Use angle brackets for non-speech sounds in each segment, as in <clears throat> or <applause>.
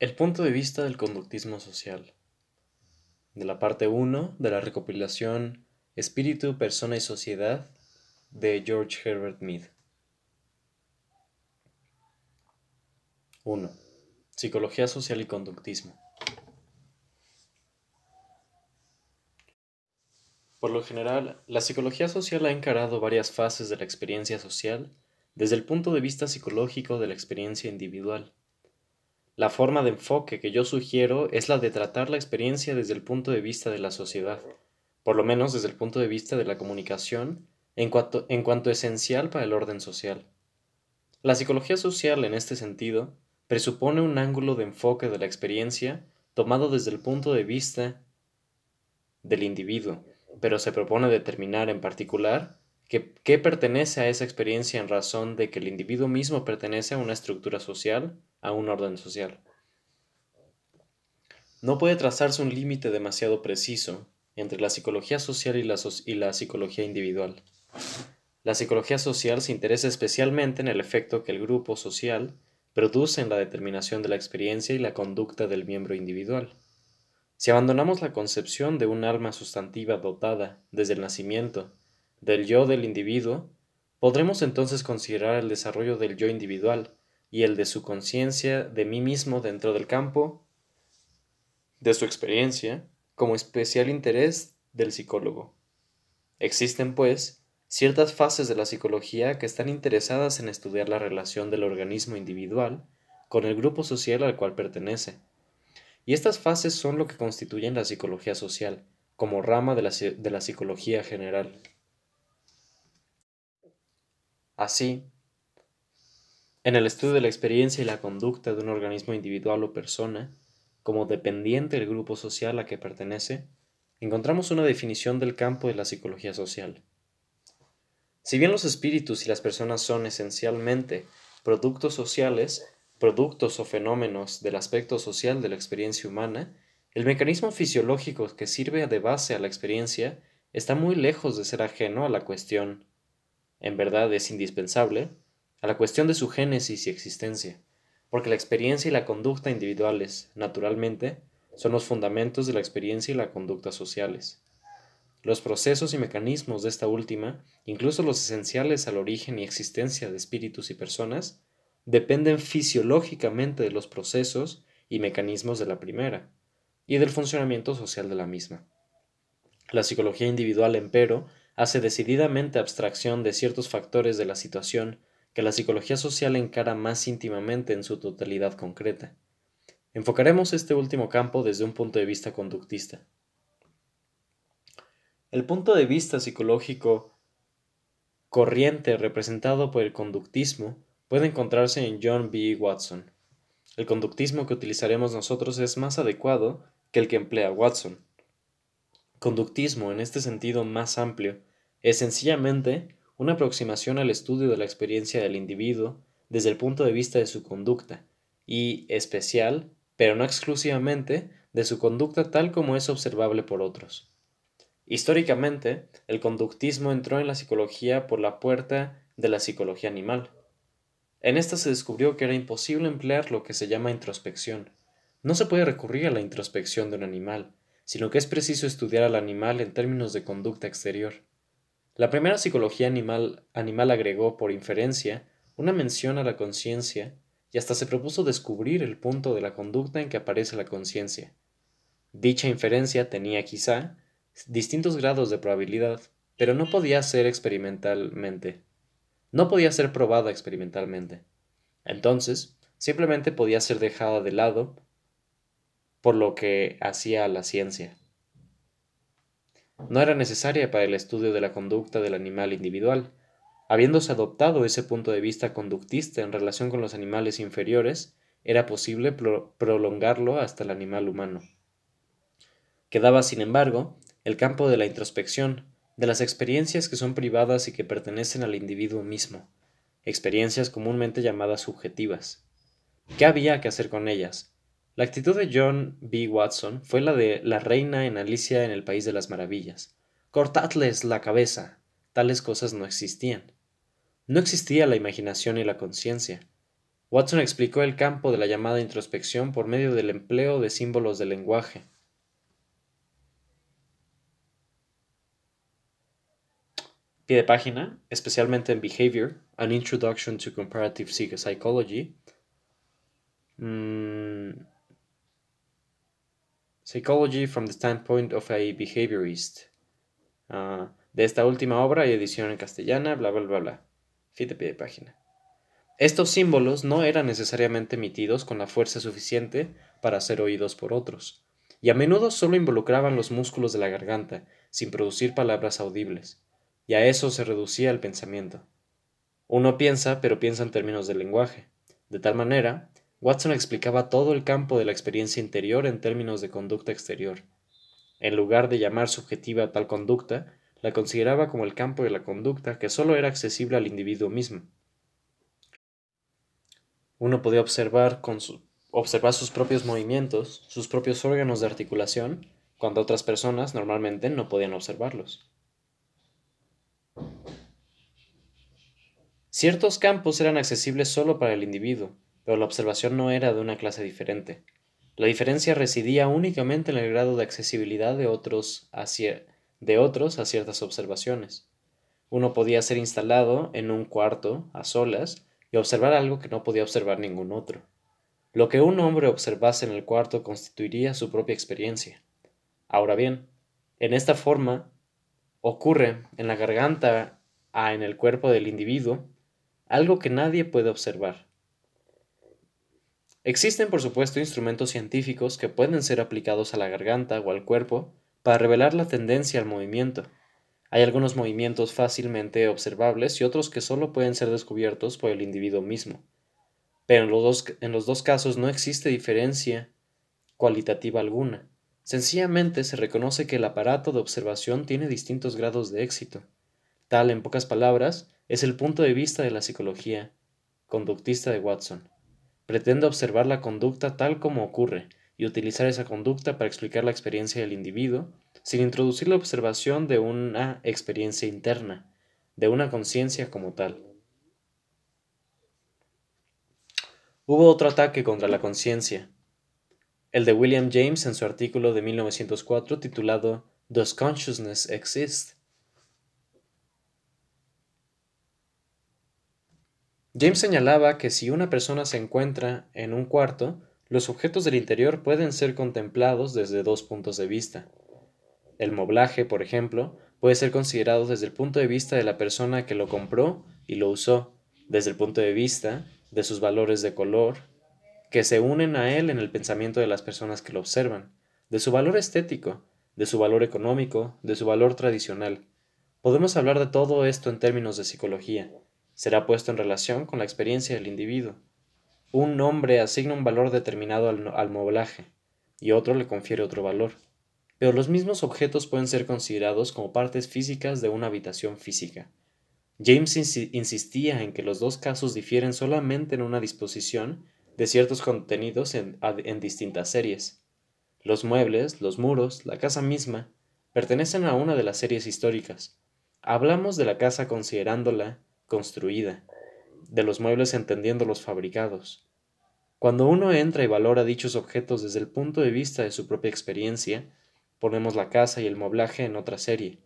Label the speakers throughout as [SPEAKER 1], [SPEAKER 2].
[SPEAKER 1] El punto de vista del conductismo social. De la parte 1 de la recopilación Espíritu, Persona y Sociedad de George Herbert Mead. 1. Psicología social y conductismo. Por lo general, la psicología social ha encarado varias fases de la experiencia social desde el punto de vista psicológico de la experiencia individual la forma de enfoque que yo sugiero es la de tratar la experiencia desde el punto de vista de la sociedad, por lo menos desde el punto de vista de la comunicación, en cuanto, en cuanto esencial para el orden social. La psicología social, en este sentido, presupone un ángulo de enfoque de la experiencia tomado desde el punto de vista del individuo, pero se propone determinar en particular qué pertenece a esa experiencia en razón de que el individuo mismo pertenece a una estructura social a un orden social. No puede trazarse un límite demasiado preciso entre la psicología social y la, y la psicología individual. La psicología social se interesa especialmente en el efecto que el grupo social produce en la determinación de la experiencia y la conducta del miembro individual. Si abandonamos la concepción de un alma sustantiva dotada desde el nacimiento del yo del individuo, podremos entonces considerar el desarrollo del yo individual y el de su conciencia de mí mismo dentro del campo de su experiencia como especial interés del psicólogo. Existen, pues, ciertas fases de la psicología que están interesadas en estudiar la relación del organismo individual con el grupo social al cual pertenece. Y estas fases son lo que constituyen la psicología social, como rama de la, de la psicología general. Así, en el estudio de la experiencia y la conducta de un organismo individual o persona, como dependiente del grupo social a que pertenece, encontramos una definición del campo de la psicología social. Si bien los espíritus y las personas son esencialmente productos sociales, productos o fenómenos del aspecto social de la experiencia humana, el mecanismo fisiológico que sirve de base a la experiencia está muy lejos de ser ajeno a la cuestión. En verdad es indispensable a la cuestión de su génesis y existencia, porque la experiencia y la conducta individuales, naturalmente, son los fundamentos de la experiencia y la conducta sociales. Los procesos y mecanismos de esta última, incluso los esenciales al origen y existencia de espíritus y personas, dependen fisiológicamente de los procesos y mecanismos de la primera, y del funcionamiento social de la misma. La psicología individual, empero, hace decididamente abstracción de ciertos factores de la situación que la psicología social encara más íntimamente en su totalidad concreta. Enfocaremos este último campo desde un punto de vista conductista. El punto de vista psicológico corriente representado por el conductismo puede encontrarse en John B. Watson. El conductismo que utilizaremos nosotros es más adecuado que el que emplea Watson. Conductismo, en este sentido más amplio, es sencillamente una aproximación al estudio de la experiencia del individuo desde el punto de vista de su conducta, y especial, pero no exclusivamente, de su conducta tal como es observable por otros. Históricamente, el conductismo entró en la psicología por la puerta de la psicología animal. En esta se descubrió que era imposible emplear lo que se llama introspección. No se puede recurrir a la introspección de un animal, sino que es preciso estudiar al animal en términos de conducta exterior. La primera psicología animal, agregó, por inferencia, una mención a la conciencia y hasta se propuso descubrir el punto de la conducta en que aparece la conciencia. Dicha inferencia tenía quizá distintos grados de probabilidad, pero no podía ser experimentalmente. No podía ser probada experimentalmente. Entonces, simplemente podía ser dejada de lado por lo que hacía la ciencia no era necesaria para el estudio de la conducta del animal individual. Habiéndose adoptado ese punto de vista conductista en relación con los animales inferiores, era posible prolongarlo hasta el animal humano. Quedaba, sin embargo, el campo de la introspección, de las experiencias que son privadas y que pertenecen al individuo mismo, experiencias comúnmente llamadas subjetivas. ¿Qué había que hacer con ellas? La actitud de John B. Watson fue la de la reina en Alicia en el País de las Maravillas. Cortadles la cabeza. Tales cosas no existían. No existía la imaginación y la conciencia. Watson explicó el campo de la llamada introspección por medio del empleo de símbolos del lenguaje. Pie de página, especialmente en Behavior, An Introduction to Comparative Psychology. Mm, Psychology from the Standpoint of a Behaviorist. Ah, de esta última obra hay edición en castellana, bla, bla, bla, bla. Fin de pie de página. Estos símbolos no eran necesariamente emitidos con la fuerza suficiente para ser oídos por otros, y a menudo solo involucraban los músculos de la garganta, sin producir palabras audibles, y a eso se reducía el pensamiento. Uno piensa, pero piensa en términos de lenguaje. De tal manera, Watson explicaba todo el campo de la experiencia interior en términos de conducta exterior. En lugar de llamar subjetiva tal conducta, la consideraba como el campo de la conducta que solo era accesible al individuo mismo. Uno podía observar, observar sus propios movimientos, sus propios órganos de articulación, cuando otras personas normalmente no podían observarlos. Ciertos campos eran accesibles solo para el individuo, pero la observación no era de una clase diferente. La diferencia residía únicamente en el grado de accesibilidad de otros, de otros a ciertas observaciones. Uno podía ser instalado en un cuarto, a solas, y observar algo que no podía observar ningún otro. Lo que un hombre observase en el cuarto constituiría su propia experiencia. Ahora bien, en esta forma ocurre en la garganta a en el cuerpo del individuo algo que nadie puede observar. Existen, por supuesto, instrumentos científicos que pueden ser aplicados a la garganta o al cuerpo para revelar la tendencia al movimiento, hay algunos movimientos fácilmente observables y otros que solo pueden ser descubiertos por el individuo mismo. Pero en los dos, en los dos casos no existe diferencia cualitativa alguna. Sencillamente se reconoce que el aparato de observación tiene distintos grados de éxito. Tal, en pocas palabras, es el punto de vista de la psicología conductista de Watson. Pretende observar la conducta tal como ocurre y utilizar esa conducta para explicar la experiencia del individuo sin introducir la observación de una experiencia interna, de una conciencia como tal. Hubo otro ataque contra la conciencia, el de William James en su artículo de 1904 titulado Does Consciousness Exist? James señalaba que si una persona se encuentra en un cuarto, los objetos del interior pueden ser contemplados desde dos puntos de vista. El moblaje, por ejemplo, puede ser considerado desde el punto de vista de la persona que lo compró y lo usó, desde el punto de vista de sus valores de color, que se unen a él en el pensamiento de las personas que lo observan, de su valor estético, de su valor económico, de su valor tradicional. Podemos hablar de todo esto en términos de psicología. Será puesto en relación con la experiencia del individuo. Un nombre asigna un valor determinado al, al y otro le confiere otro valor pero los mismos objetos pueden ser considerados como partes físicas de una habitación física. James insistía en que los dos casos difieren solamente en una disposición de ciertos contenidos en, en distintas series. Los muebles, los muros, la casa misma, pertenecen a una de las series históricas. Hablamos de la casa considerándola construida, de los muebles entendiendo los fabricados. Cuando uno entra y valora dichos objetos desde el punto de vista de su propia experiencia, Ponemos la casa y el moblaje en otra serie.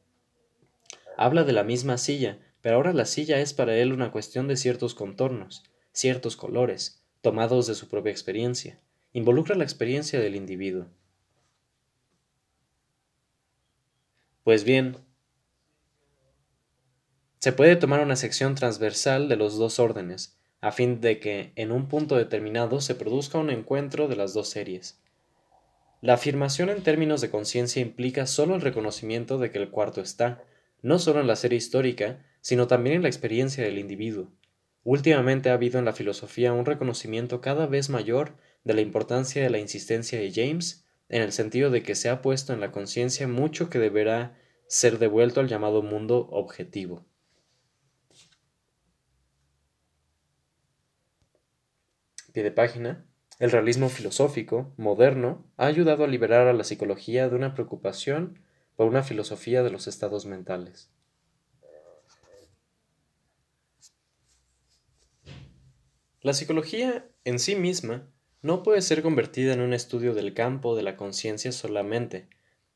[SPEAKER 1] Habla de la misma silla, pero ahora la silla es para él una cuestión de ciertos contornos, ciertos colores, tomados de su propia experiencia. Involucra la experiencia del individuo. Pues bien, se puede tomar una sección transversal de los dos órdenes, a fin de que en un punto determinado se produzca un encuentro de las dos series. La afirmación en términos de conciencia implica solo el reconocimiento de que el cuarto está, no solo en la serie histórica, sino también en la experiencia del individuo. Últimamente ha habido en la filosofía un reconocimiento cada vez mayor de la importancia de la insistencia de James, en el sentido de que se ha puesto en la conciencia mucho que deberá ser devuelto al llamado mundo objetivo. Pie de página. El realismo filosófico, moderno, ha ayudado a liberar a la psicología de una preocupación por una filosofía de los estados mentales. La psicología en sí misma no puede ser convertida en un estudio del campo de la conciencia solamente,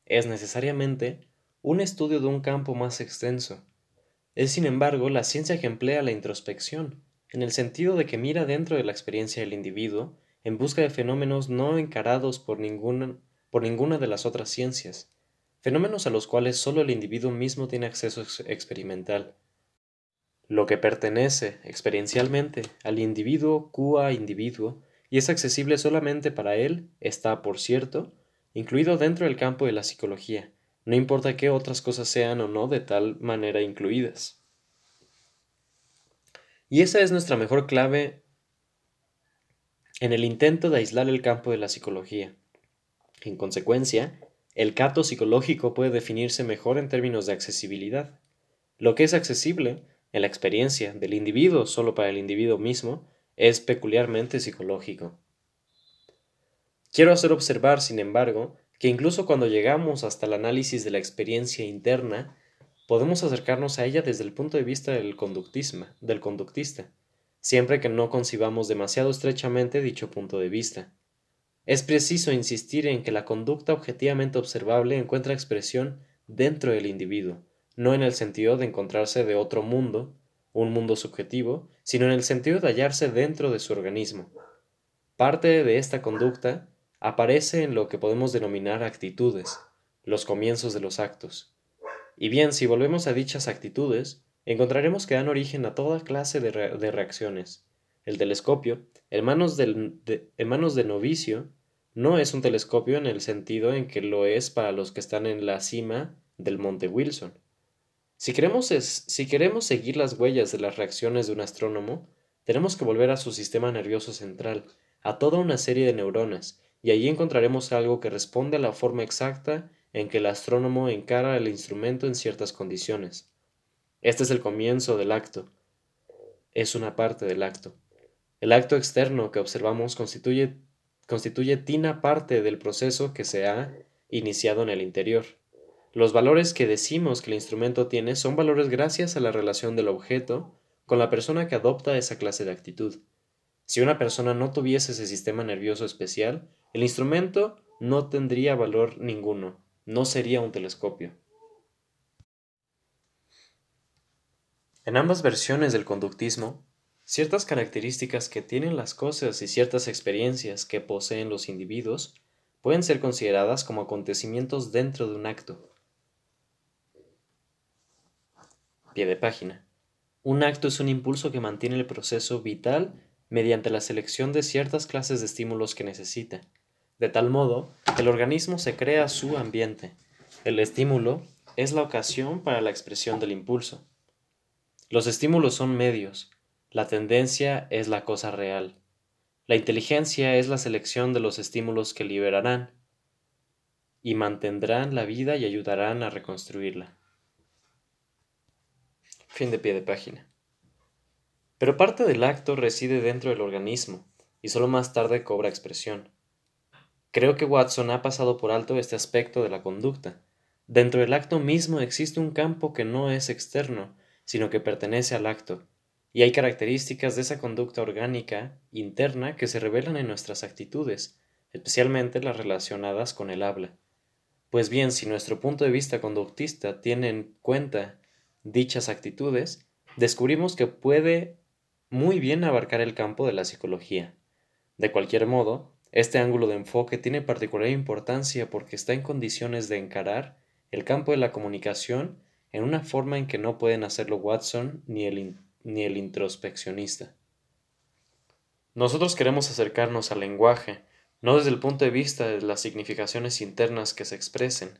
[SPEAKER 1] es necesariamente un estudio de un campo más extenso. Es sin embargo la ciencia que emplea la introspección, en el sentido de que mira dentro de la experiencia del individuo en busca de fenómenos no encarados por ninguna, por ninguna de las otras ciencias, fenómenos a los cuales solo el individuo mismo tiene acceso experimental. Lo que pertenece experiencialmente al individuo cua individuo y es accesible solamente para él está, por cierto, incluido dentro del campo de la psicología, no importa qué otras cosas sean o no de tal manera incluidas. Y esa es nuestra mejor clave en el intento de aislar el campo de la psicología. En consecuencia, el cato psicológico puede definirse mejor en términos de accesibilidad. Lo que es accesible en la experiencia del individuo solo para el individuo mismo, es peculiarmente psicológico. Quiero hacer observar, sin embargo, que incluso cuando llegamos hasta el análisis de la experiencia interna, podemos acercarnos a ella desde el punto de vista del conductismo, del conductista, siempre que no concibamos demasiado estrechamente dicho punto de vista. Es preciso insistir en que la conducta objetivamente observable encuentra expresión dentro del individuo, no en el sentido de encontrarse de otro mundo, un mundo subjetivo, sino en el sentido de hallarse dentro de su organismo. Parte de esta conducta aparece en lo que podemos denominar actitudes, los comienzos de los actos. Y bien, si volvemos a dichas actitudes, encontraremos que dan origen a toda clase de, reacciones. El telescopio, en manos, en manos de novicio, no es un telescopio en el sentido en que lo es para los que están en la cima del monte Wilson. Si queremos, si queremos seguir las huellas de las reacciones de un astrónomo, tenemos que volver a su sistema nervioso central, a toda una serie de neuronas, y allí encontraremos algo que responde a la forma exacta en que el astrónomo encara el instrumento en ciertas condiciones. Este es el comienzo del acto. Es una parte del acto. El acto externo que observamos constituye, constituye tina parte del proceso que se ha iniciado en el interior. Los valores que decimos que el instrumento tiene son valores gracias a la relación del objeto con la persona que adopta esa clase de actitud. Si una persona no tuviese ese sistema nervioso especial, el instrumento no tendría valor ninguno, no sería un telescopio. En ambas versiones del conductismo, ciertas características que tienen las cosas y ciertas experiencias que poseen los individuos pueden ser consideradas como acontecimientos dentro de un acto, Pie de página. Un acto es un impulso que mantiene el proceso vital mediante la selección de ciertas clases de estímulos que necesita. De tal modo, el organismo se crea su ambiente. El estímulo es la ocasión para la expresión del impulso. Los estímulos son medios. La tendencia es la cosa real. La inteligencia es la selección de los estímulos que liberarán y mantendrán la vida y ayudarán a reconstruirla. Fin de pie de página. Pero parte del acto reside dentro del organismo y solo más tarde cobra expresión. Creo que Watson ha pasado por alto este aspecto de la conducta. Dentro del acto mismo existe un campo que no es externo, sino que pertenece al acto, y hay características de esa conducta orgánica interna que se revelan en nuestras actitudes, especialmente las relacionadas con el habla. Pues bien, si nuestro punto de vista conductista tiene en cuenta dichas actitudes, descubrimos que puede muy bien abarcar el campo de la psicología. De cualquier modo, este ángulo de enfoque tiene particular importancia porque está en condiciones de encarar el campo de la comunicación en una forma en que no pueden hacerlo Watson ni el, ni el introspeccionista. Nosotros queremos acercarnos al lenguaje, no desde el punto de vista de las significaciones internas que se expresen,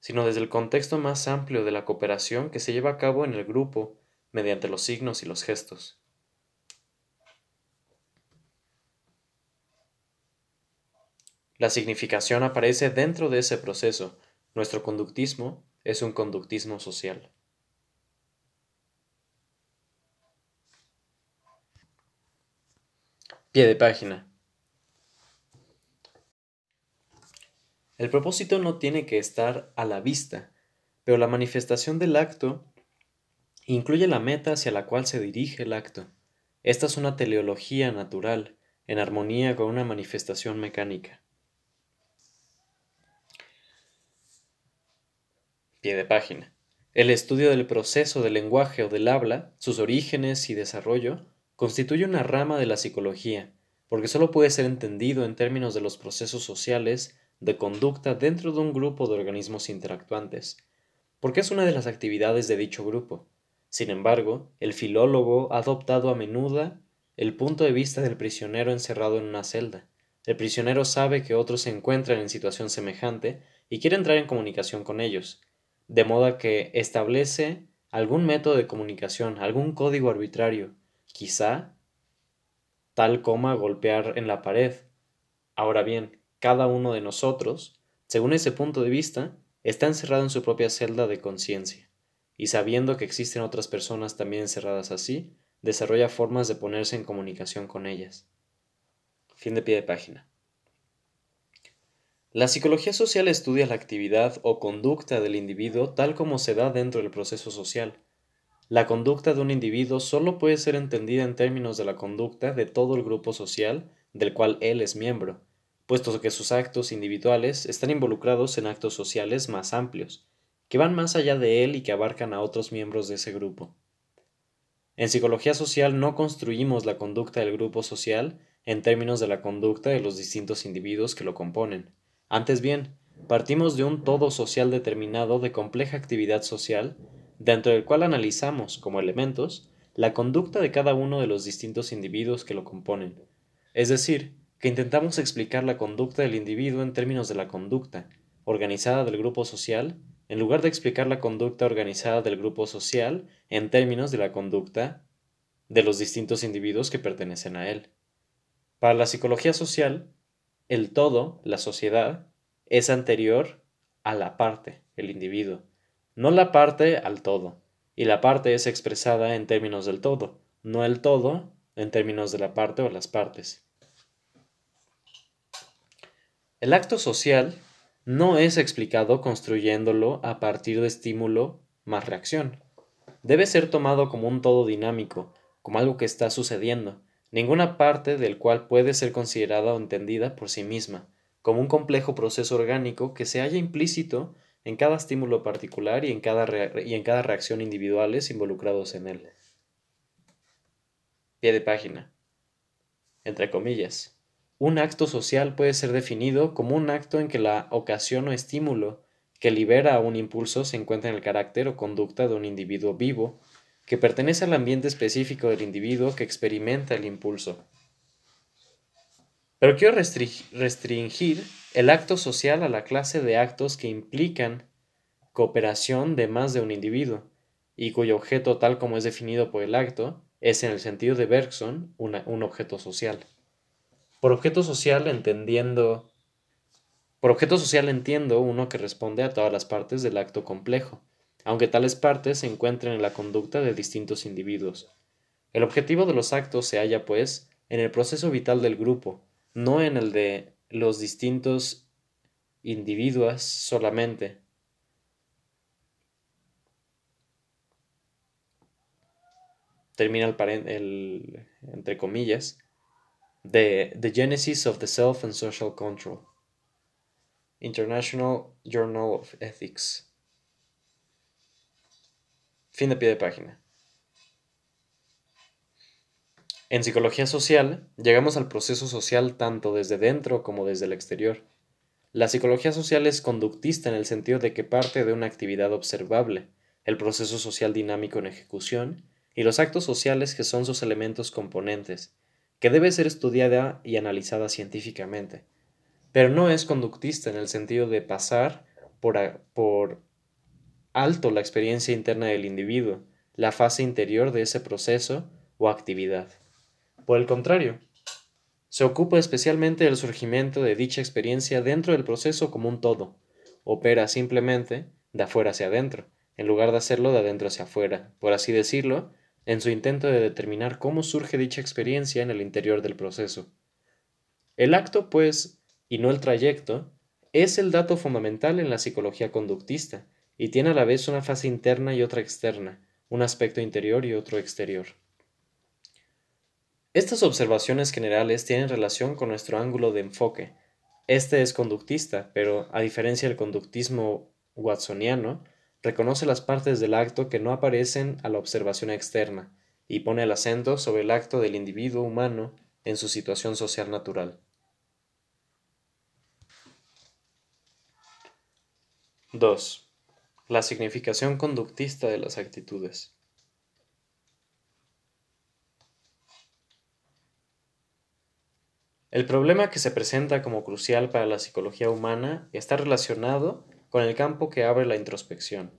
[SPEAKER 1] sino desde el contexto más amplio de la cooperación que se lleva a cabo en el grupo mediante los signos y los gestos. La significación aparece dentro de ese proceso. Nuestro conductismo es un conductismo social. Pie de página. El propósito no tiene que estar a la vista, pero la manifestación del acto incluye la meta hacia la cual se dirige el acto. esta es una teleología natural, en armonía con una manifestación mecánica. De página. El estudio del proceso del lenguaje o del habla, sus orígenes y desarrollo, constituye una rama de la psicología, porque solo puede ser entendido en términos de los procesos sociales de conducta dentro de un grupo de organismos interactuantes, porque es una de las actividades de dicho grupo. Sin embargo, el filólogo ha adoptado a menudo el punto de vista del prisionero encerrado en una celda. El prisionero sabe que otros se encuentran en situación semejante y quiere entrar en comunicación con ellos, de modo que establece algún método de comunicación, algún código arbitrario, quizá tal como golpear en la pared. Ahora bien, cada uno de nosotros, según ese punto de vista, está encerrado en su propia celda de conciencia, y sabiendo que existen otras personas también encerradas así, desarrolla formas de ponerse en comunicación con ellas. Fin de pie de página. La psicología social estudia la actividad o conducta del individuo tal como se da dentro del proceso social. La conducta de un individuo solo puede ser entendida en términos de la conducta de todo el grupo social del cual él es miembro, puesto que sus actos individuales están involucrados en actos sociales más amplios, que van más allá de él y que abarcan a otros miembros de ese grupo. En psicología social no construimos la conducta del grupo social en términos de la conducta de los distintos individuos que lo componen. Antes bien, partimos de un todo social determinado de compleja actividad social, dentro del cual analizamos, como elementos, la conducta de cada uno de los distintos individuos que lo componen. Es decir, que intentamos explicar la conducta del individuo en términos de la conducta, organizada del grupo social, en lugar de explicar la conducta organizada del grupo social en términos de la conducta de los distintos individuos que pertenecen a él. Para la psicología social, el todo, la sociedad, es anterior a la parte, el individuo, no la parte al todo, y la parte es expresada en términos del todo, no el todo en términos de la parte o las partes. El acto social no es explicado construyéndolo a partir de estímulo más reacción. Debe ser tomado como un todo dinámico, como algo que está sucediendo, ninguna parte del cual puede ser considerada o entendida por sí misma, como un complejo proceso orgánico que se halla implícito en cada estímulo particular y en cada, y en cada reacción individuales involucrados en él. Pie de página. Entre comillas. Un acto social puede ser definido como un acto en que la ocasión o estímulo que libera a un impulso se encuentra en el carácter o conducta de un individuo vivo, que pertenece al ambiente específico del individuo que experimenta el impulso. Pero quiero restringir el acto social a la clase de actos que implican cooperación de más de un individuo, y cuyo objeto tal como es definido por el acto es en el sentido de Bergson un objeto social. Por objeto social entendiendo por objeto social entiendo uno que responde a todas las partes del acto complejo, aunque tales partes se encuentren en la conducta de distintos individuos. El objetivo de los actos se halla, pues, en el proceso vital del grupo, no en el de los distintos individuos solamente. Termina el, el entre comillas The, the Genesis of the Self and Social Control. International Journal of Ethics. Fin de pie de página. En psicología social, llegamos al proceso social tanto desde dentro como desde el exterior. La psicología social es conductista en el sentido de que parte de una actividad observable, el proceso social dinámico en ejecución, y los actos sociales que son sus elementos componentes, que debe ser estudiada y analizada científicamente, pero no es conductista en el sentido de pasar por, por alto la experiencia interna del individuo, la fase interior de ese proceso o actividad. Por el contrario, se ocupa especialmente del surgimiento de dicha experiencia dentro del proceso como un todo. Opera simplemente de afuera hacia adentro, en lugar de hacerlo de adentro hacia afuera, por así decirlo, en su intento de determinar cómo surge dicha experiencia en el interior del proceso. El acto, pues, y no el trayecto, es el dato fundamental en la psicología conductista, y tiene a la vez una fase interna y otra externa, un aspecto interior y otro exterior. Estas observaciones generales tienen relación con nuestro ángulo de enfoque. Este es conductista, pero a diferencia del conductismo watsoniano, reconoce las partes del acto que no aparecen a la observación externa y pone el acento sobre el acto del individuo humano en su situación social natural. 2. La significación conductista de las actitudes. El problema que se presenta como crucial para la psicología humana está relacionado con el campo que abre la introspección.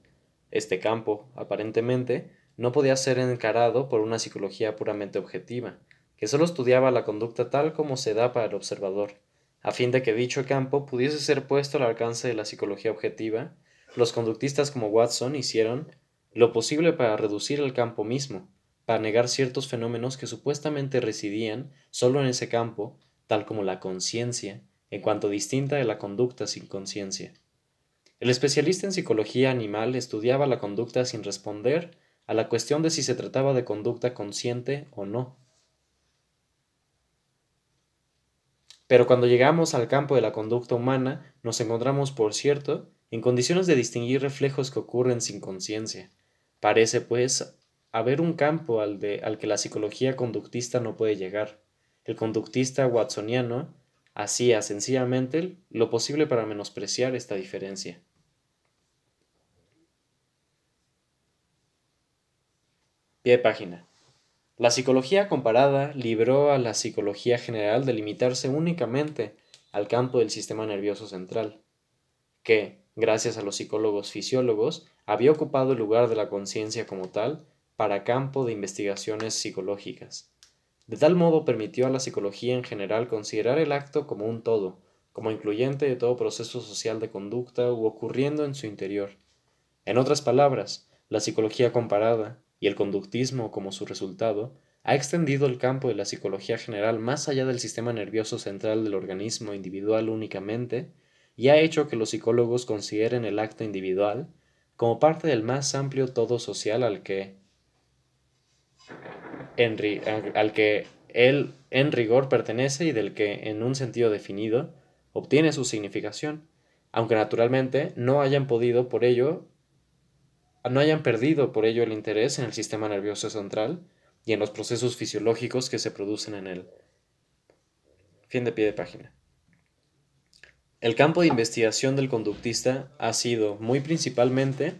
[SPEAKER 1] Este campo, aparentemente, no podía ser encarado por una psicología puramente objetiva, que solo estudiaba la conducta tal como se da para el observador. A fin de que dicho campo pudiese ser puesto al alcance de la psicología objetiva, los conductistas como Watson hicieron lo posible para reducir el campo mismo, para negar ciertos fenómenos que supuestamente residían solo en ese campo, tal como la conciencia, en cuanto distinta de la conducta sin conciencia. El especialista en psicología animal estudiaba la conducta sin responder a la cuestión de si se trataba de conducta consciente o no. Pero cuando llegamos al campo de la conducta humana, nos encontramos, por cierto, en condiciones de distinguir reflejos que ocurren sin conciencia. Parece, pues, haber un campo al, de, al que la psicología conductista no puede llegar. El conductista watsoniano hacía sencillamente lo posible para menospreciar esta diferencia. Pie de página. La psicología comparada libró a la psicología general de limitarse únicamente al campo del sistema nervioso central, que, gracias a los psicólogos fisiólogos, había ocupado el lugar de la conciencia como tal para campo de investigaciones psicológicas. De tal modo permitió a la psicología en general considerar el acto como un todo, como incluyente de todo proceso social de conducta u ocurriendo en su interior. En otras palabras, la psicología comparada, y el conductismo como su resultado, ha extendido el campo de la psicología general más allá del sistema nervioso central del organismo individual únicamente, y ha hecho que los psicólogos consideren el acto individual como parte del más amplio todo social al que, él en rigor pertenece y del que, en un sentido definido, obtiene su significación, aunque naturalmente no hayan podido por ello no hayan perdido por ello el interés en el sistema nervioso central y en los procesos fisiológicos que se producen en él. Fin de pie de página. El campo de investigación del conductista ha sido muy principalmente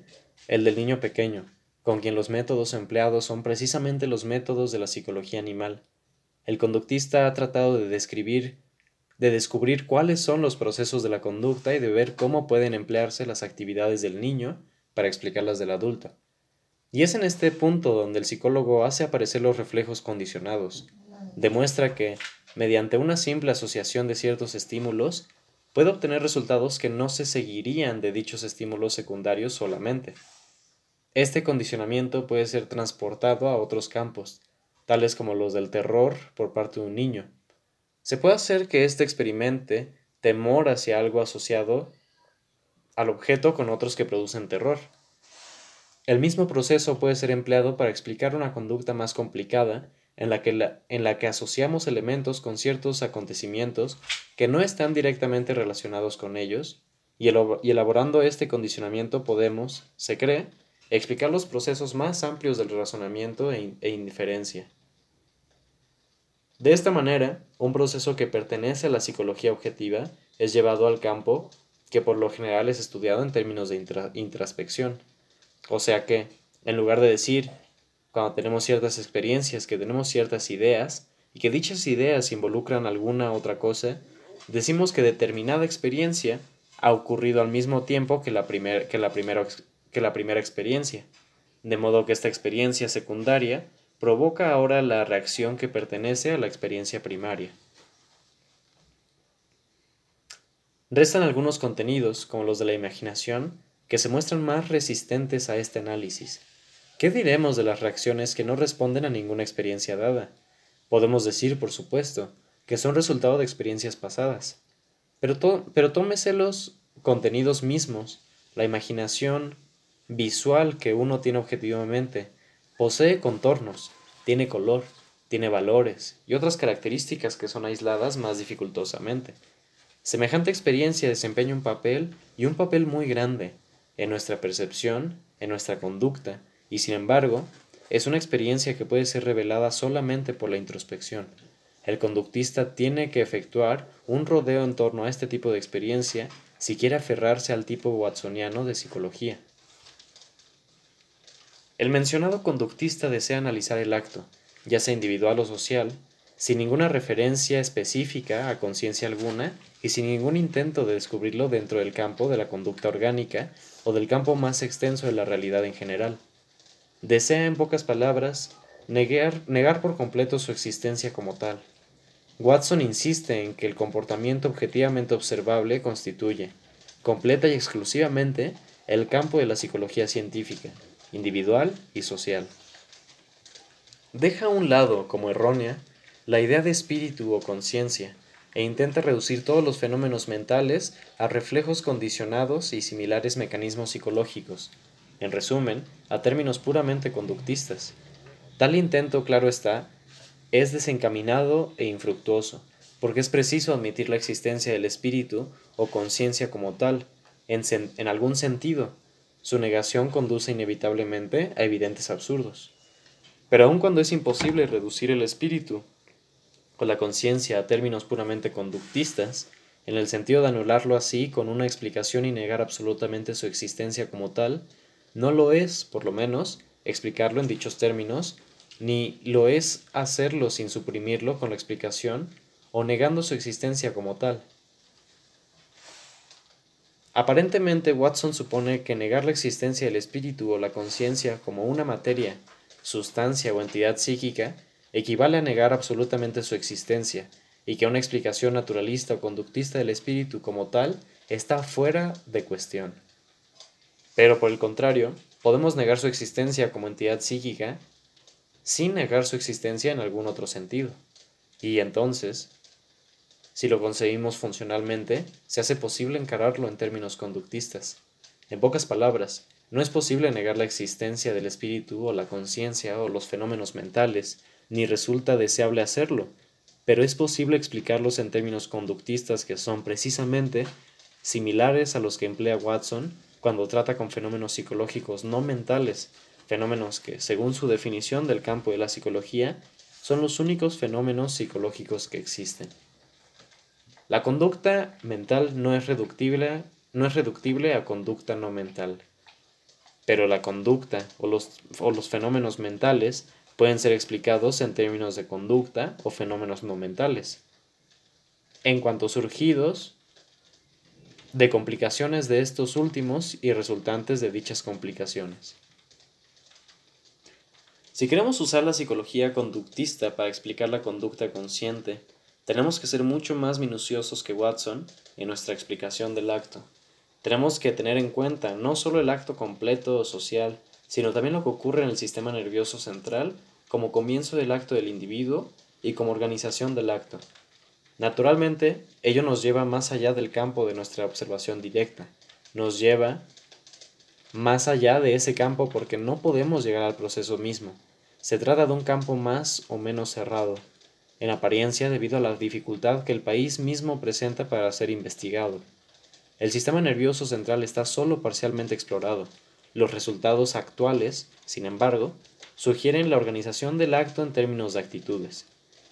[SPEAKER 1] el del niño pequeño, con quien los métodos empleados son precisamente los métodos de la psicología animal. El conductista ha tratado de describir, de descubrir cuáles son los procesos de la conducta y de ver cómo pueden emplearse las actividades del niño para explicarlas del adulto. Y es en este punto donde el psicólogo hace aparecer los reflejos condicionados. Demuestra que, mediante una simple asociación de ciertos estímulos, puede obtener resultados que no se seguirían de dichos estímulos secundarios solamente. Este condicionamiento puede ser transportado a otros campos, tales como los del terror por parte de un niño. Se puede hacer que éste experimente temor hacia algo asociado al objeto con otros que producen terror. El mismo proceso puede ser empleado para explicar una conducta más complicada en la que, en la que asociamos elementos con ciertos acontecimientos que no están directamente relacionados con ellos, y, elaborando este condicionamiento podemos, se cree, explicar los procesos más amplios del razonamiento e, e indiferencia. De esta manera, un proceso que pertenece a la psicología objetiva es llevado al campo que por lo general es estudiado en términos de introspección. O sea que, en lugar de decir, cuando tenemos ciertas experiencias, que tenemos ciertas ideas, y que dichas ideas involucran alguna otra cosa, decimos que determinada experiencia ha ocurrido al mismo tiempo que la, que la, que la primera experiencia, de modo que esta experiencia secundaria provoca ahora la reacción que pertenece a la experiencia primaria. Restan algunos contenidos, como los de la imaginación, que se muestran más resistentes a este análisis. ¿Qué diremos de las reacciones que no responden a ninguna experiencia dada? Podemos decir, por supuesto, que son resultado de experiencias pasadas. Pero, pero tómese los contenidos mismos, la imaginación visual que uno tiene objetivamente, posee contornos, tiene color, tiene valores y otras características que son aisladas más dificultosamente. Semejante experiencia desempeña un papel y un papel muy grande en nuestra percepción, en nuestra conducta, y sin embargo, es una experiencia que puede ser revelada solamente por la introspección. El conductista tiene que efectuar un rodeo en torno a este tipo de experiencia si quiere aferrarse al tipo watsoniano de psicología. El mencionado conductista desea analizar el acto, ya sea individual o social, sin ninguna referencia específica a conciencia alguna y sin ningún intento de descubrirlo dentro del campo de la conducta orgánica o del campo más extenso de la realidad en general. Desea, en pocas palabras, negar, negar por completo su existencia como tal. Watson insiste en que el comportamiento objetivamente observable constituye, completa y exclusivamente, el campo de la psicología científica, individual y social. Deja a un lado, como errónea, la idea de espíritu o conciencia, e intenta reducir todos los fenómenos mentales a reflejos condicionados y similares mecanismos psicológicos, en resumen, a términos puramente conductistas. Tal intento, claro está, es desencaminado e infructuoso, porque es preciso admitir la existencia del espíritu o conciencia como tal, en, en algún sentido, su negación conduce inevitablemente a evidentes absurdos. Pero aun cuando es imposible reducir el espíritu o la conciencia a términos puramente conductistas, en el sentido de anularlo así con una explicación y negar absolutamente su existencia como tal, no lo es, por lo menos, explicarlo en dichos términos, ni lo es hacerlo sin suprimirlo con la explicación o negando su existencia como tal. Aparentemente Watson supone que negar la existencia del espíritu o la conciencia como una materia, sustancia o entidad psíquica equivale a negar absolutamente su existencia, y que una explicación naturalista o conductista del espíritu como tal está fuera de cuestión. Pero por el contrario, podemos negar su existencia como entidad psíquica sin negar su existencia en algún otro sentido. Y entonces, si lo concebimos funcionalmente, se hace posible encararlo en términos conductistas. En pocas palabras, no es posible negar la existencia del espíritu o la conciencia o los fenómenos mentales, ni resulta deseable hacerlo, pero es posible explicarlos en términos conductistas que son precisamente similares a los que emplea Watson cuando trata con fenómenos psicológicos no mentales, fenómenos que, según su definición del campo de la psicología, son los únicos fenómenos psicológicos que existen. La conducta mental no es reductible, no es a conducta no mental. Pero la conducta o los, o los fenómenos mentales pueden ser explicados en términos de conducta o fenómenos no mentales. En cuanto surgidos de complicaciones de estos últimos y resultantes de dichas complicaciones. Si queremos usar la psicología conductista para explicar la conducta consciente, tenemos que ser mucho más minuciosos que Watson en nuestra explicación del acto. Tenemos que tener en cuenta no solo el acto completo o social, sino también lo que ocurre en el sistema nervioso central como comienzo del acto del individuo y como organización del acto. Naturalmente, ello nos lleva más allá del campo de nuestra observación directa, nos lleva más allá de ese campo porque no podemos llegar al proceso mismo. Se trata de un campo más o menos cerrado, en apariencia debido a la dificultad que el país mismo presenta para ser investigado. El sistema nervioso central está solo parcialmente explorado. Los resultados actuales, sin embargo, sugieren la organización del acto en términos de actitudes.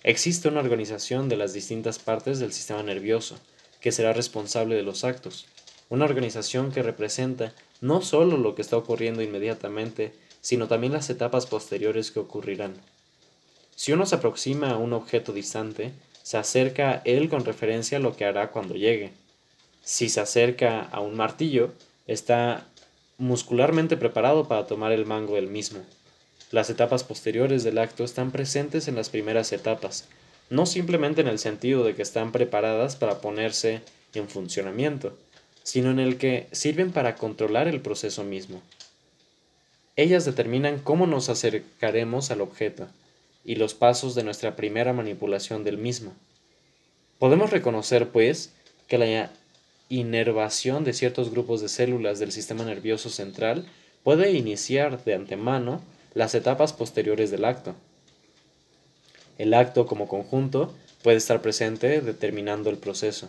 [SPEAKER 1] Existe una organización de las distintas partes del sistema nervioso, que será responsable de los actos, una organización que representa no solo lo que está ocurriendo inmediatamente, sino también las etapas posteriores que ocurrirán. Si uno se aproxima a un objeto distante, se acerca a él con referencia a lo que hará cuando llegue. Si se acerca a un martillo, está muscularmente preparado para tomar el mango del mismo. Las etapas posteriores del acto están presentes en las primeras etapas, no simplemente en el sentido de que están preparadas para ponerse en funcionamiento, sino en el que sirven para controlar el proceso mismo. Ellas determinan cómo nos acercaremos al objeto, y los pasos de nuestra primera manipulación del mismo. Podemos reconocer, pues, que la inervación de ciertos grupos de células del sistema nervioso central puede iniciar de antemano las etapas posteriores del acto. el acto como conjunto puede estar presente determinando el proceso.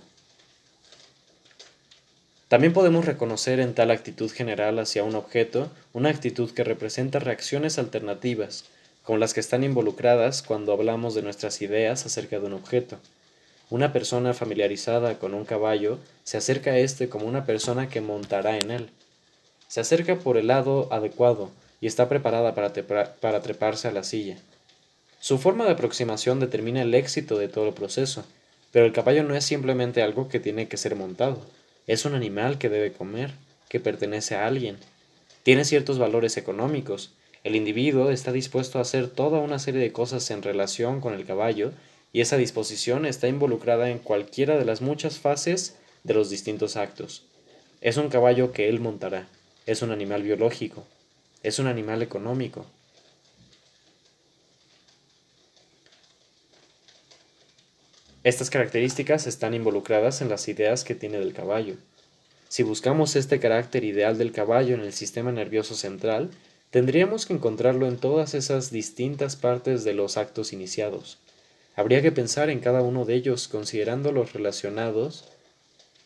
[SPEAKER 1] También podemos reconocer en tal actitud general hacia un objeto una actitud que representa reacciones alternativas, como las que están involucradas cuando hablamos de nuestras ideas acerca de un objeto. Una persona familiarizada con un caballo se acerca a éste como una persona que montará en él. Se acerca por el lado adecuado y está preparada para, para treparse a la silla. Su forma de aproximación determina el éxito de todo el proceso, pero el caballo no es simplemente algo que tiene que ser montado, es un animal que debe comer, que pertenece a alguien. Tiene ciertos valores económicos. El individuo está dispuesto a hacer toda una serie de cosas en relación con el caballo y esa disposición está involucrada en cualquiera de las muchas fases de los distintos actos. Es un caballo que él montará, es un animal biológico, es un animal económico, Estas características están involucradas en las ideas que tiene del caballo. Si buscamos este carácter ideal del caballo en el sistema nervioso central, tendríamos que encontrarlo en todas esas distintas partes de los actos iniciados. Habría que pensar en cada uno de ellos considerando los relacionados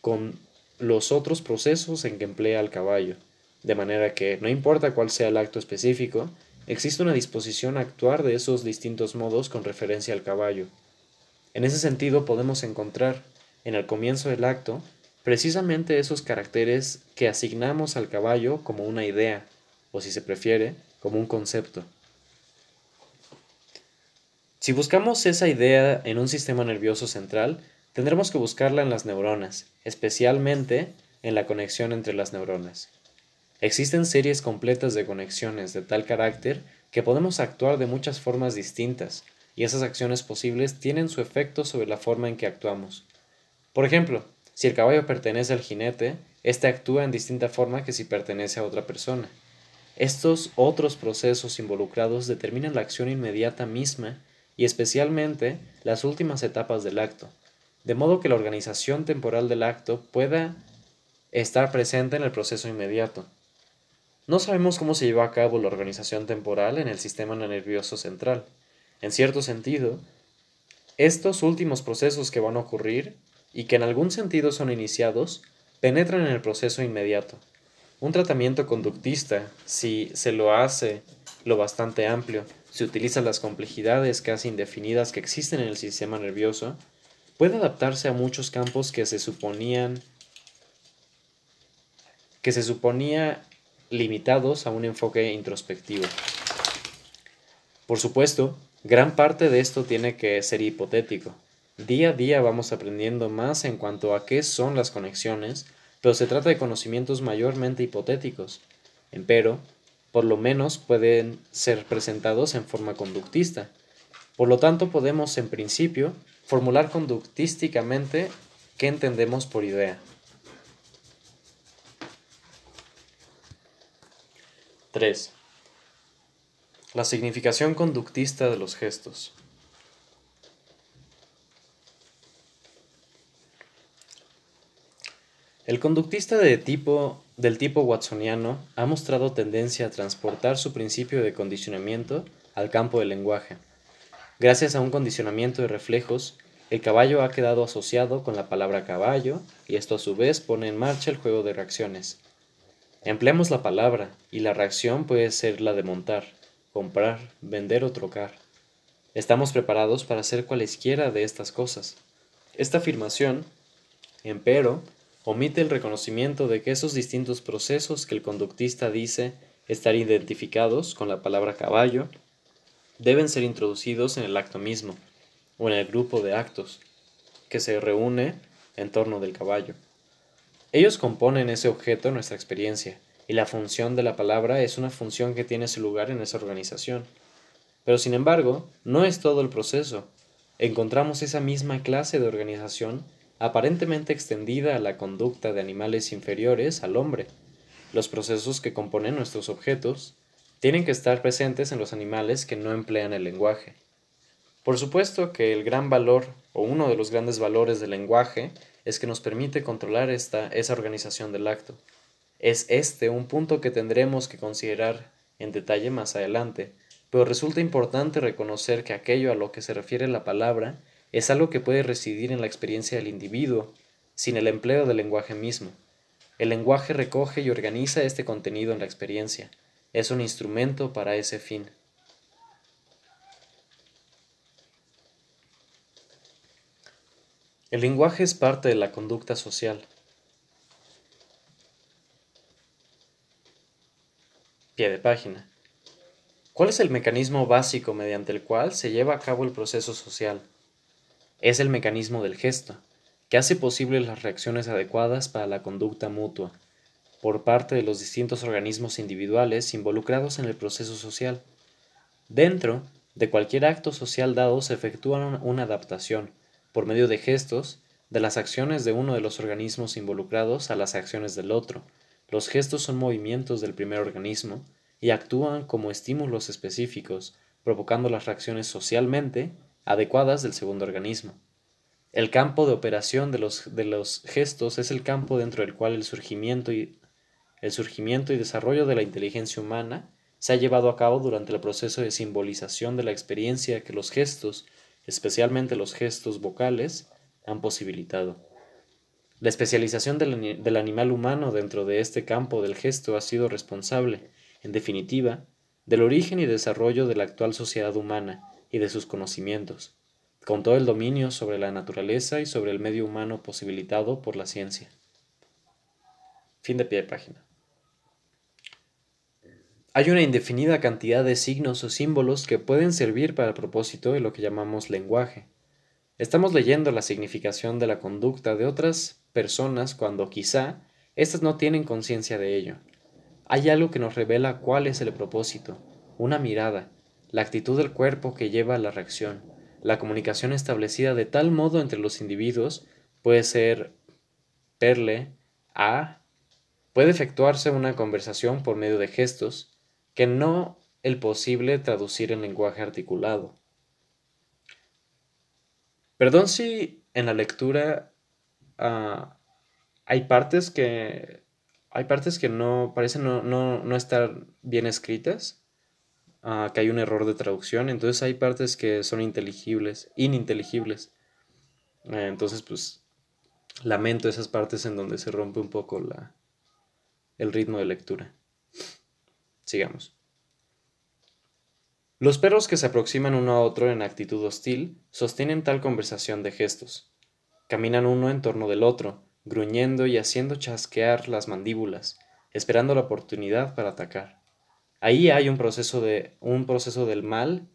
[SPEAKER 1] con los otros procesos en que emplea el caballo, de manera que, no importa cuál sea el acto específico, existe una disposición a actuar de esos distintos modos con referencia al caballo. En ese sentido podemos encontrar, en el comienzo del acto, precisamente esos caracteres que asignamos al caballo como una idea, o si se prefiere, como un concepto. Si buscamos esa idea en un sistema nervioso central, tendremos que buscarla en las neuronas, especialmente en la conexión entre las neuronas. Existen series completas de conexiones de tal carácter que podemos actuar de muchas formas distintas, y esas acciones posibles tienen su efecto sobre la forma en que actuamos. Por ejemplo, si el caballo pertenece al jinete, éste actúa en distinta forma que si pertenece a otra persona. Estos otros procesos involucrados determinan la acción inmediata misma y especialmente las últimas etapas del acto, de modo que la organización temporal del acto pueda estar presente en el proceso inmediato. No sabemos cómo se lleva a cabo la organización temporal en el sistema nervioso central. En cierto sentido, estos últimos procesos que van a ocurrir y que en algún sentido son iniciados, penetran en el proceso inmediato. Un tratamiento conductista, si se lo hace lo bastante amplio, se utilizan las complejidades casi indefinidas que existen en el sistema nervioso, puede adaptarse a muchos campos que se suponían que se suponía limitados a un enfoque introspectivo. Por supuesto, Gran parte de esto tiene que ser hipotético. Día a día vamos aprendiendo más en cuanto a qué son las conexiones, pero se trata de conocimientos mayormente hipotéticos. Empero, por lo menos pueden ser presentados en forma conductista. Por lo tanto, podemos, en principio, formular conductísticamente qué entendemos por idea. 3. La significación conductista de los gestos. El conductista de tipo, del tipo watsoniano ha mostrado tendencia a transportar su principio de condicionamiento al campo del lenguaje. Gracias a un condicionamiento de reflejos, el caballo ha quedado asociado con la palabra caballo y esto a su vez pone en marcha el juego de reacciones. Empleamos la palabra y la reacción puede ser la de montar comprar, vender o trocar. Estamos preparados para hacer cualesquiera de estas cosas. Esta afirmación, empero, omite el reconocimiento de que esos distintos procesos que el conductista dice estar identificados con la palabra caballo deben ser introducidos en el acto mismo o en el grupo de actos que se reúne en torno del caballo. Ellos componen ese objeto en nuestra experiencia y la función de la palabra es una función que tiene su lugar en esa organización. Pero sin embargo, no es todo el proceso. Encontramos esa misma clase de organización aparentemente extendida a la conducta de animales inferiores al hombre. Los procesos que componen nuestros objetos tienen que estar presentes en los animales que no emplean el lenguaje. Por supuesto que el gran valor, o uno de los grandes valores del lenguaje, es que nos permite controlar esta, esa organización del acto. Es este un punto que tendremos que considerar en detalle más adelante, pero resulta importante reconocer que aquello a lo que se refiere la palabra es algo que puede residir en la experiencia del individuo, sin el empleo del lenguaje mismo. El lenguaje recoge y organiza este contenido en la experiencia. Es un instrumento para ese fin. El lenguaje es parte de la conducta social. Pie página. ¿Cuál es el mecanismo básico mediante el cual se lleva a cabo el proceso social? Es el mecanismo del gesto, que hace posible las reacciones adecuadas para la conducta mutua, por parte de los distintos organismos individuales involucrados en el proceso social. Dentro de cualquier acto social dado se efectúa una adaptación, por medio de gestos, de las acciones de uno de los organismos involucrados a las acciones del otro. Los gestos son movimientos del primer organismo, y actúan como estímulos específicos, provocando las reacciones socialmente adecuadas del segundo organismo. El campo de operación de los, de los gestos es el campo dentro del cual el surgimiento, y, el surgimiento y desarrollo de la inteligencia humana se ha llevado a cabo durante el proceso de simbolización de la experiencia que los gestos, especialmente los gestos vocales, han posibilitado. La especialización del, del animal humano dentro de este campo del gesto ha sido responsable, en definitiva, del origen y desarrollo de la actual sociedad humana y de sus conocimientos, con todo el dominio sobre la naturaleza y sobre el medio humano posibilitado por la ciencia. Fin de pie de página. Hay una indefinida cantidad de signos o símbolos que pueden servir para el propósito de lo que llamamos lenguaje. Estamos leyendo la significación de la conducta de otras personas cuando quizá éstas no tienen conciencia de ello. Hay algo que nos revela cuál es el propósito, una mirada, la actitud del cuerpo que lleva a la reacción, la comunicación establecida de tal modo entre los individuos puede ser perle a puede efectuarse una conversación por medio de gestos que no el posible traducir en lenguaje articulado. Perdón si en la lectura ah, hay partes que hay partes que no parecen no, no, estar bien escritas, ah, que hay un error de traducción, entonces hay partes que son inteligibles, ininteligibles. Eh, entonces, pues, lamento esas partes en donde se rompe un poco la, el ritmo de lectura. Sigamos. Los perros que se aproximan uno a otro en actitud hostil sostienen tal conversación de gestos. Caminan uno en torno del otro, gruñendo y haciendo chasquear las mandíbulas, esperando la oportunidad para atacar. Ahí hay un proceso de un proceso del mal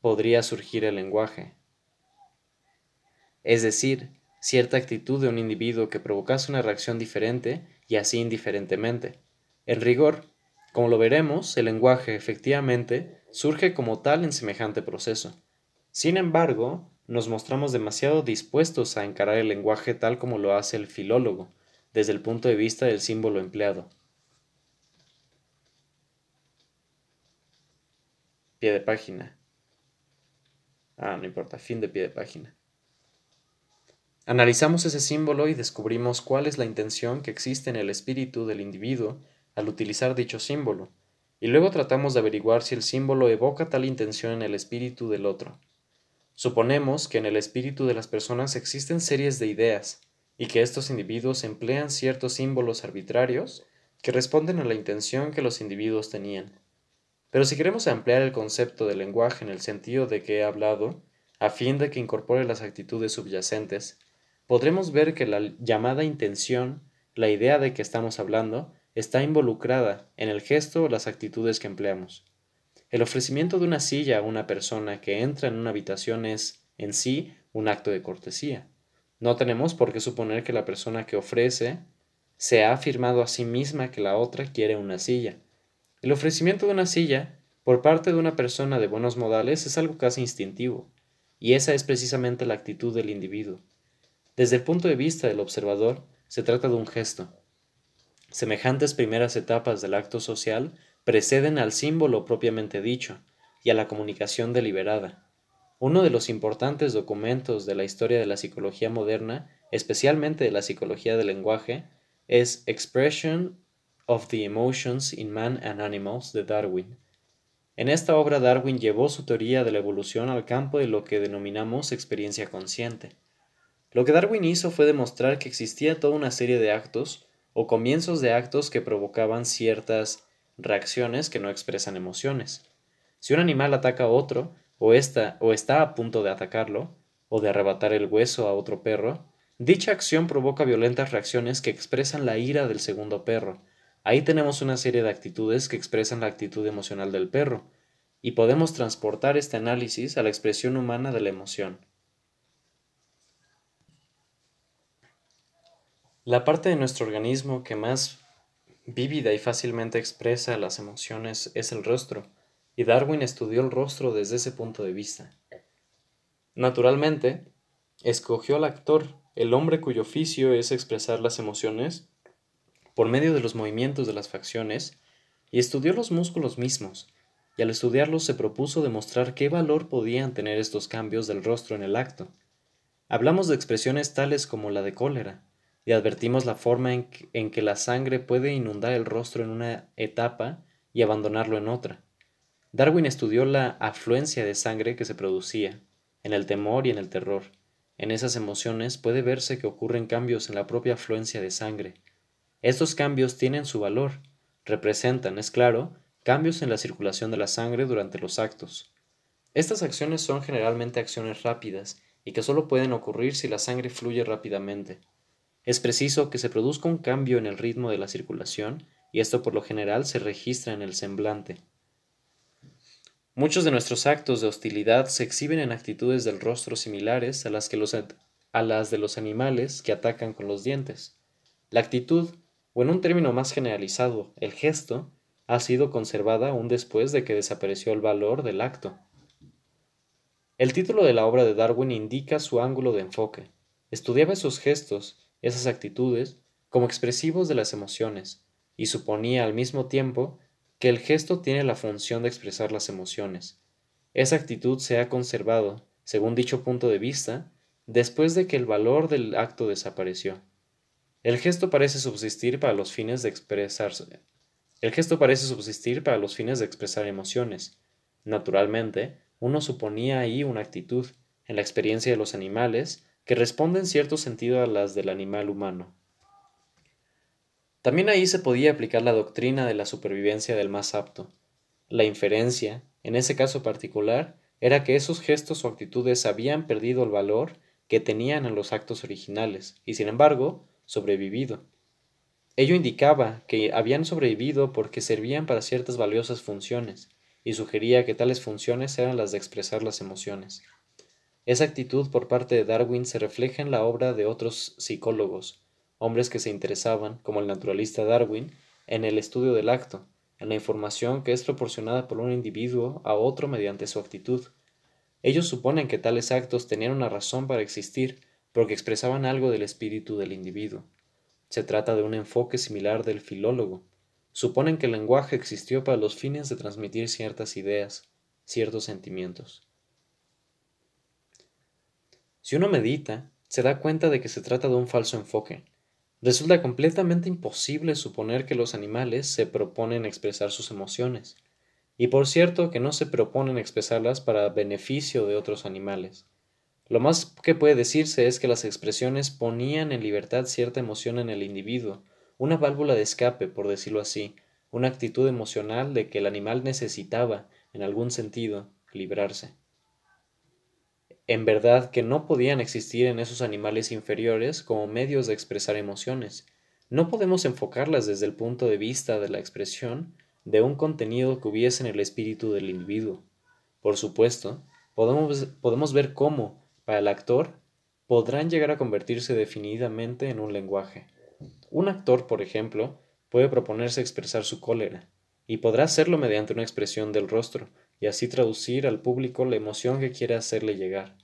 [SPEAKER 1] podría surgir el lenguaje. Es decir, cierta actitud de un individuo que provocase una reacción diferente y así indiferentemente. En rigor, como lo veremos, el lenguaje efectivamente surge como tal en semejante proceso. Sin embargo, nos mostramos demasiado dispuestos a encarar el lenguaje tal como lo hace el filólogo, desde el punto de vista del símbolo empleado. Pie de página. Ah, no importa, fin de pie de página. Analizamos ese símbolo y descubrimos cuál es la intención que existe en el espíritu del individuo al utilizar dicho símbolo, y luego tratamos de averiguar si el símbolo evoca tal intención en el espíritu del otro. Suponemos que en el espíritu de las personas existen series de ideas y que estos individuos emplean ciertos símbolos arbitrarios que responden a la intención que los individuos tenían. Pero si queremos ampliar el concepto del lenguaje en el sentido de que he hablado, a fin de que incorpore las actitudes subyacentes, podremos ver que la llamada intención, la idea de que estamos hablando, está involucrada en el gesto o las actitudes que empleamos. El ofrecimiento de una silla a una persona que entra en una habitación es, en sí, un acto de cortesía. No tenemos por qué suponer que la persona que ofrece se ha afirmado a sí misma que la otra quiere una silla. El ofrecimiento de una silla por parte de una persona de buenos modales es algo casi instintivo, y esa es precisamente la actitud del individuo. Desde el punto de vista del observador, se trata de un gesto. Semejantes primeras etapas del acto social preceden al símbolo propiamente dicho y a la comunicación deliberada. Uno de los importantes documentos de la historia de la psicología moderna, especialmente de la psicología del lenguaje, es Expression of the Emotions in Man and Animals de Darwin. En esta obra Darwin llevó su teoría de la evolución al campo de lo que denominamos experiencia consciente. Lo que Darwin hizo fue demostrar que existía toda una serie de actos o comienzos de actos que provocaban ciertas reacciones que no expresan emociones. Si un animal ataca a otro, o está, o está a punto de atacarlo, o de arrebatar el hueso a otro perro, dicha acción provoca violentas reacciones que expresan la ira del segundo perro, Ahí tenemos una serie de actitudes que expresan la actitud emocional del perro, y podemos transportar este análisis a la expresión humana de la emoción. La parte de nuestro organismo que más vívida y fácilmente expresa las emociones es el rostro, y Darwin estudió el rostro desde ese punto de vista. Naturalmente, escogió al actor, el hombre cuyo oficio es expresar las emociones, por medio de los movimientos de las facciones y estudió los músculos mismos, y al estudiarlos se propuso demostrar qué valor podían tener estos cambios del rostro en el acto. Hablamos de expresiones tales como la de cólera, y advertimos la forma en que, la sangre puede inundar el rostro en una etapa y abandonarlo en otra. Darwin estudió la afluencia de sangre que se producía, en el temor y en el terror. En esas emociones puede verse que ocurren cambios en la propia afluencia de sangre, estos cambios tienen su valor, representan, es claro, cambios en la circulación de la sangre durante los actos. Estas acciones son generalmente acciones rápidas y que solo pueden ocurrir si la sangre fluye rápidamente. Es preciso que se produzca un cambio en el ritmo de la circulación y esto por lo general se registra en el semblante. Muchos de nuestros actos de hostilidad se exhiben en actitudes del rostro similares a las, que los, a las de los animales que atacan con los dientes. La actitud o en un término más generalizado, el gesto, ha sido conservada aún después de que desapareció el valor del acto. El título de la obra de Darwin indica su ángulo de enfoque. Estudiaba esos gestos, esas actitudes, como expresivos de las emociones, y suponía al mismo tiempo que el gesto tiene la función de expresar las emociones. Esa actitud se ha conservado, según dicho punto de vista, después de que el valor del acto desapareció. El gesto parece subsistir para los fines de expresarse. El gesto parece subsistir para los fines de expresar emociones. Naturalmente, uno suponía ahí una actitud, en la experiencia de los animales, que responde en cierto sentido a las del animal humano. También ahí se podía aplicar la doctrina de la supervivencia del más apto. La inferencia, en ese caso particular, era que esos gestos o actitudes habían perdido el valor que tenían en los actos originales, y sin embargo, sobrevivido. Ello indicaba que habían sobrevivido porque servían para ciertas valiosas funciones, y sugería que tales funciones eran las de expresar las emociones. Esa actitud por parte de Darwin se refleja en la obra de otros psicólogos, hombres que se interesaban, como el naturalista Darwin, en el estudio del acto, en la información que es proporcionada por un individuo a otro mediante su actitud. Ellos suponen que tales actos tenían una razón para existir, porque expresaban algo del espíritu del individuo. Se trata de un enfoque similar del filólogo. Suponen que el lenguaje existió para los fines de transmitir ciertas ideas, ciertos sentimientos. Si uno medita, se da cuenta de que se trata de un falso enfoque. Resulta completamente imposible suponer que los animales se proponen expresar sus emociones, y por cierto que no se proponen expresarlas para beneficio de otros animales. Lo más que puede decirse es que las expresiones ponían en libertad cierta emoción en el individuo, una válvula de escape, por decirlo así, una actitud emocional de que el animal necesitaba, en algún sentido, librarse. En verdad que no podían existir en esos animales inferiores como medios de expresar emociones. No podemos enfocarlas desde el punto de vista de la expresión de un contenido que hubiese en el espíritu del individuo. Por supuesto, podemos, podemos ver cómo, para el actor, podrán llegar a convertirse definidamente en un lenguaje. Un actor, por ejemplo, puede proponerse expresar su cólera, y podrá hacerlo mediante una expresión del rostro, y así traducir al público la emoción que quiere hacerle llegar.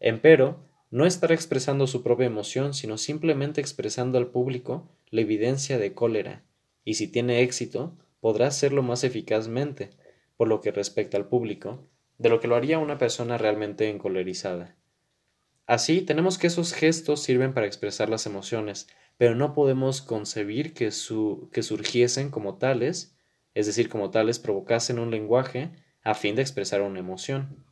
[SPEAKER 1] Empero, no estará expresando su propia emoción, sino simplemente expresando al público la evidencia de cólera, y si tiene éxito, podrá hacerlo más eficazmente, por lo que respecta al público, de lo que lo haría una persona realmente encolerizada. Así, tenemos que esos gestos sirven para expresar las emociones, pero no podemos concebir que, su, que surgiesen como tales es decir, como tales provocasen un lenguaje a fin de expresar una emoción.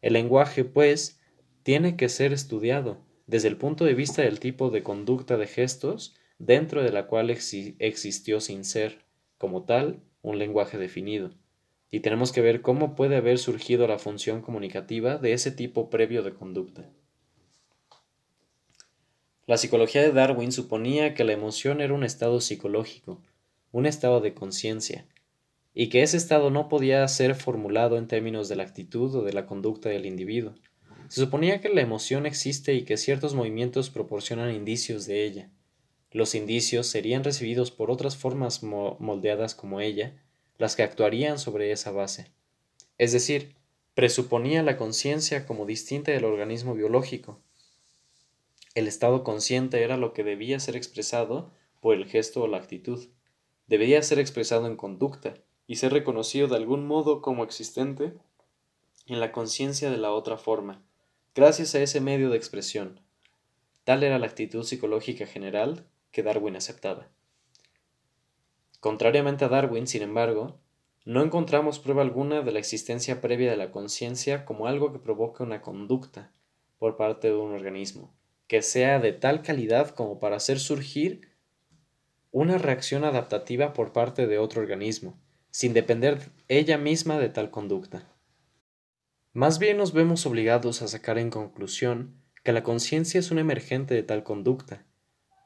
[SPEAKER 1] El lenguaje, pues, tiene que ser estudiado desde el punto de vista del tipo de conducta de gestos dentro de la cual existió sin ser, como tal, un lenguaje definido. Y tenemos que ver cómo puede haber surgido la función comunicativa de ese tipo previo de conducta. La psicología de Darwin suponía que la emoción era un estado psicológico, un estado de conciencia, y que ese estado no podía ser formulado en términos de la actitud o de la conducta del individuo. Se suponía que la emoción existe y que ciertos movimientos proporcionan indicios de ella. Los indicios serían recibidos por otras formas moldeadas como ella, las que actuarían sobre esa base. Es decir, presuponía la conciencia como distinta del organismo biológico. El estado consciente era lo que debía ser expresado por el gesto o la actitud. Debía ser expresado en conducta, y ser reconocido de algún modo como existente en la conciencia de la otra forma, gracias a ese medio de expresión. Tal era la actitud psicológica general que Darwin aceptaba. Contrariamente a Darwin, sin embargo, no encontramos prueba alguna de la existencia previa de la conciencia como algo que provoque una conducta por parte de un organismo, que sea de tal calidad como para hacer surgir una reacción adaptativa por parte de otro organismo, sin depender ella misma de tal conducta. Más bien nos vemos obligados a sacar en conclusión que la conciencia es un emergente de tal conducta,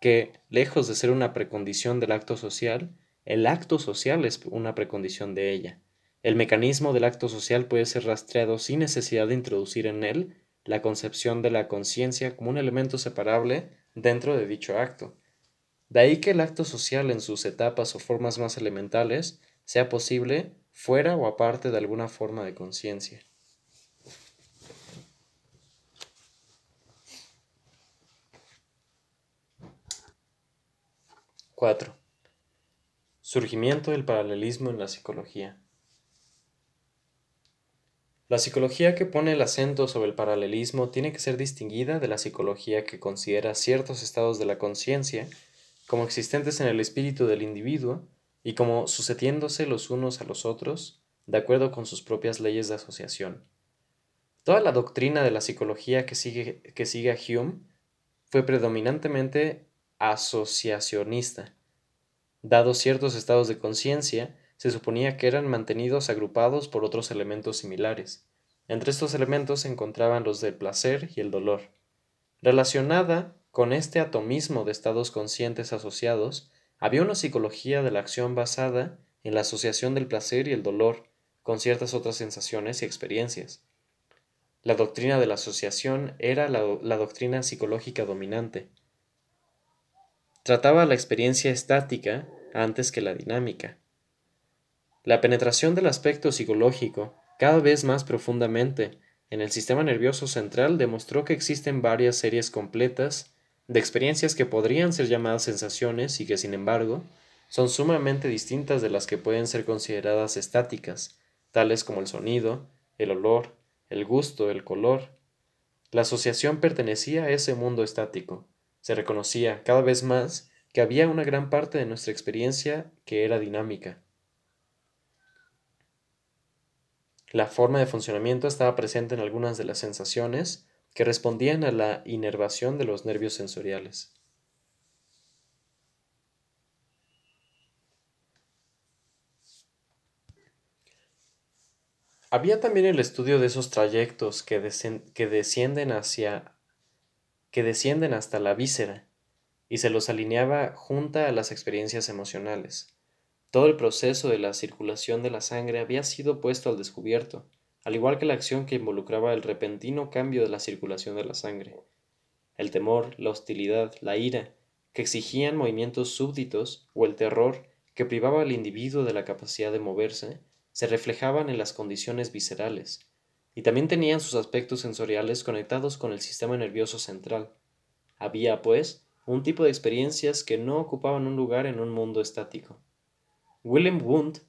[SPEAKER 1] que, lejos de ser una precondición del acto social, el acto social es una precondición de ella. El mecanismo del acto social puede ser rastreado sin necesidad de introducir en él la concepción de la conciencia como un elemento separable dentro de dicho acto. De ahí que el acto social en sus etapas o formas más elementales sea posible fuera o aparte de alguna forma de conciencia. ¡4! Surgimiento del paralelismo en la psicología. La psicología que pone el acento sobre el paralelismo tiene que ser distinguida de la psicología que considera ciertos estados de la conciencia como existentes en el espíritu del individuo y como sucediéndose los unos a los otros, de acuerdo con sus propias leyes de asociación. Toda la doctrina de la psicología que sigue, que sigue a Hume fue predominantemente asociacionista. Dados ciertos estados de conciencia, se suponía que eran mantenidos agrupados por otros elementos similares. Entre estos elementos se encontraban los del placer y el dolor. Relacionada con este atomismo de estados conscientes asociados, había una psicología de la acción basada en la asociación del placer y el dolor con ciertas otras sensaciones y experiencias. La doctrina de la asociación era la, doctrina psicológica dominante. Trataba la experiencia estática antes que la dinámica. La penetración del aspecto psicológico cada vez más profundamente en el sistema nervioso central demostró que existen varias series completas de experiencias que podrían ser llamadas sensaciones y que sin embargo son sumamente distintas de las que pueden ser consideradas estáticas, tales como el sonido, el olor, el gusto, el color. La asociación pertenecía a ese mundo estático. Se reconocía cada vez más que había una gran parte de nuestra experiencia que era dinámica. La forma de funcionamiento estaba presente en algunas de las sensaciones, que respondían a la inervación de los nervios sensoriales. Había también el estudio de esos trayectos que, que, descienden hacia que descienden hasta la víscera y se los alineaba junta a las experiencias emocionales. Todo el proceso de la circulación de la sangre había sido puesto al descubierto, al igual que la acción que involucraba el repentino cambio de la circulación de la sangre. El temor, la hostilidad, la ira, que exigían movimientos súbditos, o el terror, que privaba al individuo de la capacidad de moverse, se reflejaban en las condiciones viscerales, y también tenían sus aspectos sensoriales conectados con el sistema nervioso central. Había, pues, un tipo de experiencias que no ocupaban un lugar en un mundo estático. William Wundt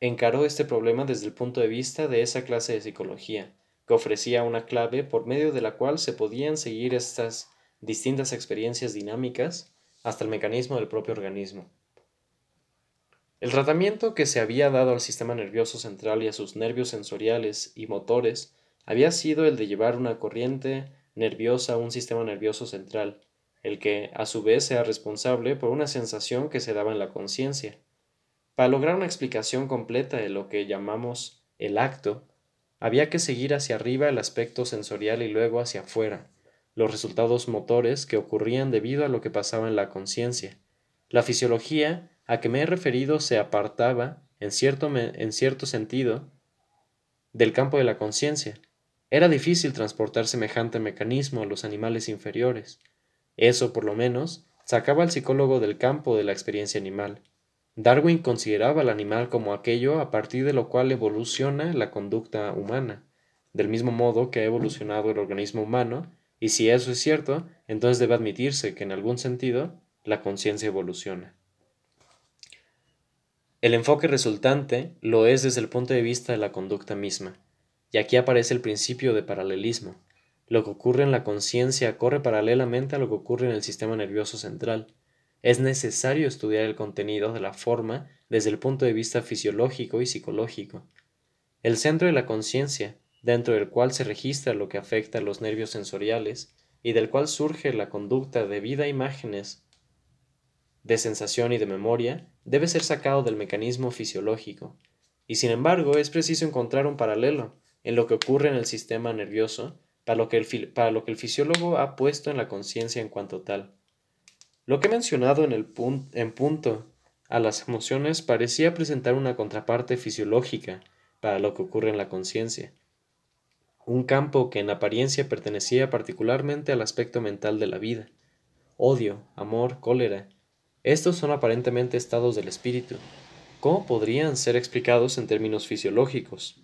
[SPEAKER 1] encaró este problema desde el punto de vista de esa clase de psicología, que ofrecía una clave por medio de la cual se podían seguir estas distintas experiencias dinámicas hasta el mecanismo del propio organismo. El tratamiento que se había dado al sistema nervioso central y a sus nervios sensoriales y motores había sido el de llevar una corriente nerviosa a un sistema nervioso central, el que, a su vez, sea responsable por una sensación que se daba en la conciencia. Para lograr una explicación completa de lo que llamamos el acto, había que seguir hacia arriba el aspecto sensorial y luego hacia afuera, los resultados motores que ocurrían debido a lo que pasaba en la conciencia. La fisiología a que me he referido se apartaba, en cierto, en cierto sentido, del campo de la conciencia. Era difícil transportar semejante mecanismo a los animales inferiores. Eso, por lo menos, sacaba al psicólogo del campo de la experiencia animal. Darwin consideraba al animal como aquello a partir de lo cual evoluciona la conducta humana, del mismo modo que ha evolucionado el organismo humano, y si eso es cierto, entonces debe admitirse que en algún sentido la conciencia evoluciona. El enfoque resultante lo es desde el punto de vista de la conducta misma, y aquí aparece el principio de paralelismo. Lo que ocurre en la conciencia corre paralelamente a lo que ocurre en el sistema nervioso central, es necesario estudiar el contenido de la forma desde el punto de vista fisiológico y psicológico. El centro de la conciencia, dentro del cual se registra lo que afecta a los nervios sensoriales y del cual surge la conducta de vida a imágenes de sensación y de memoria, debe ser sacado del mecanismo fisiológico, y sin embargo es preciso encontrar un paralelo en lo que ocurre en el sistema nervioso para lo que el, para lo que el fisiólogo ha puesto en la conciencia en cuanto tal. Lo que he mencionado en, el en punto a las emociones parecía presentar una contraparte fisiológica para lo que ocurre en la conciencia, un campo que en apariencia pertenecía particularmente al aspecto mental de la vida. Odio, amor, cólera, estos son aparentemente estados del espíritu. ¿Cómo podrían ser explicados en términos fisiológicos?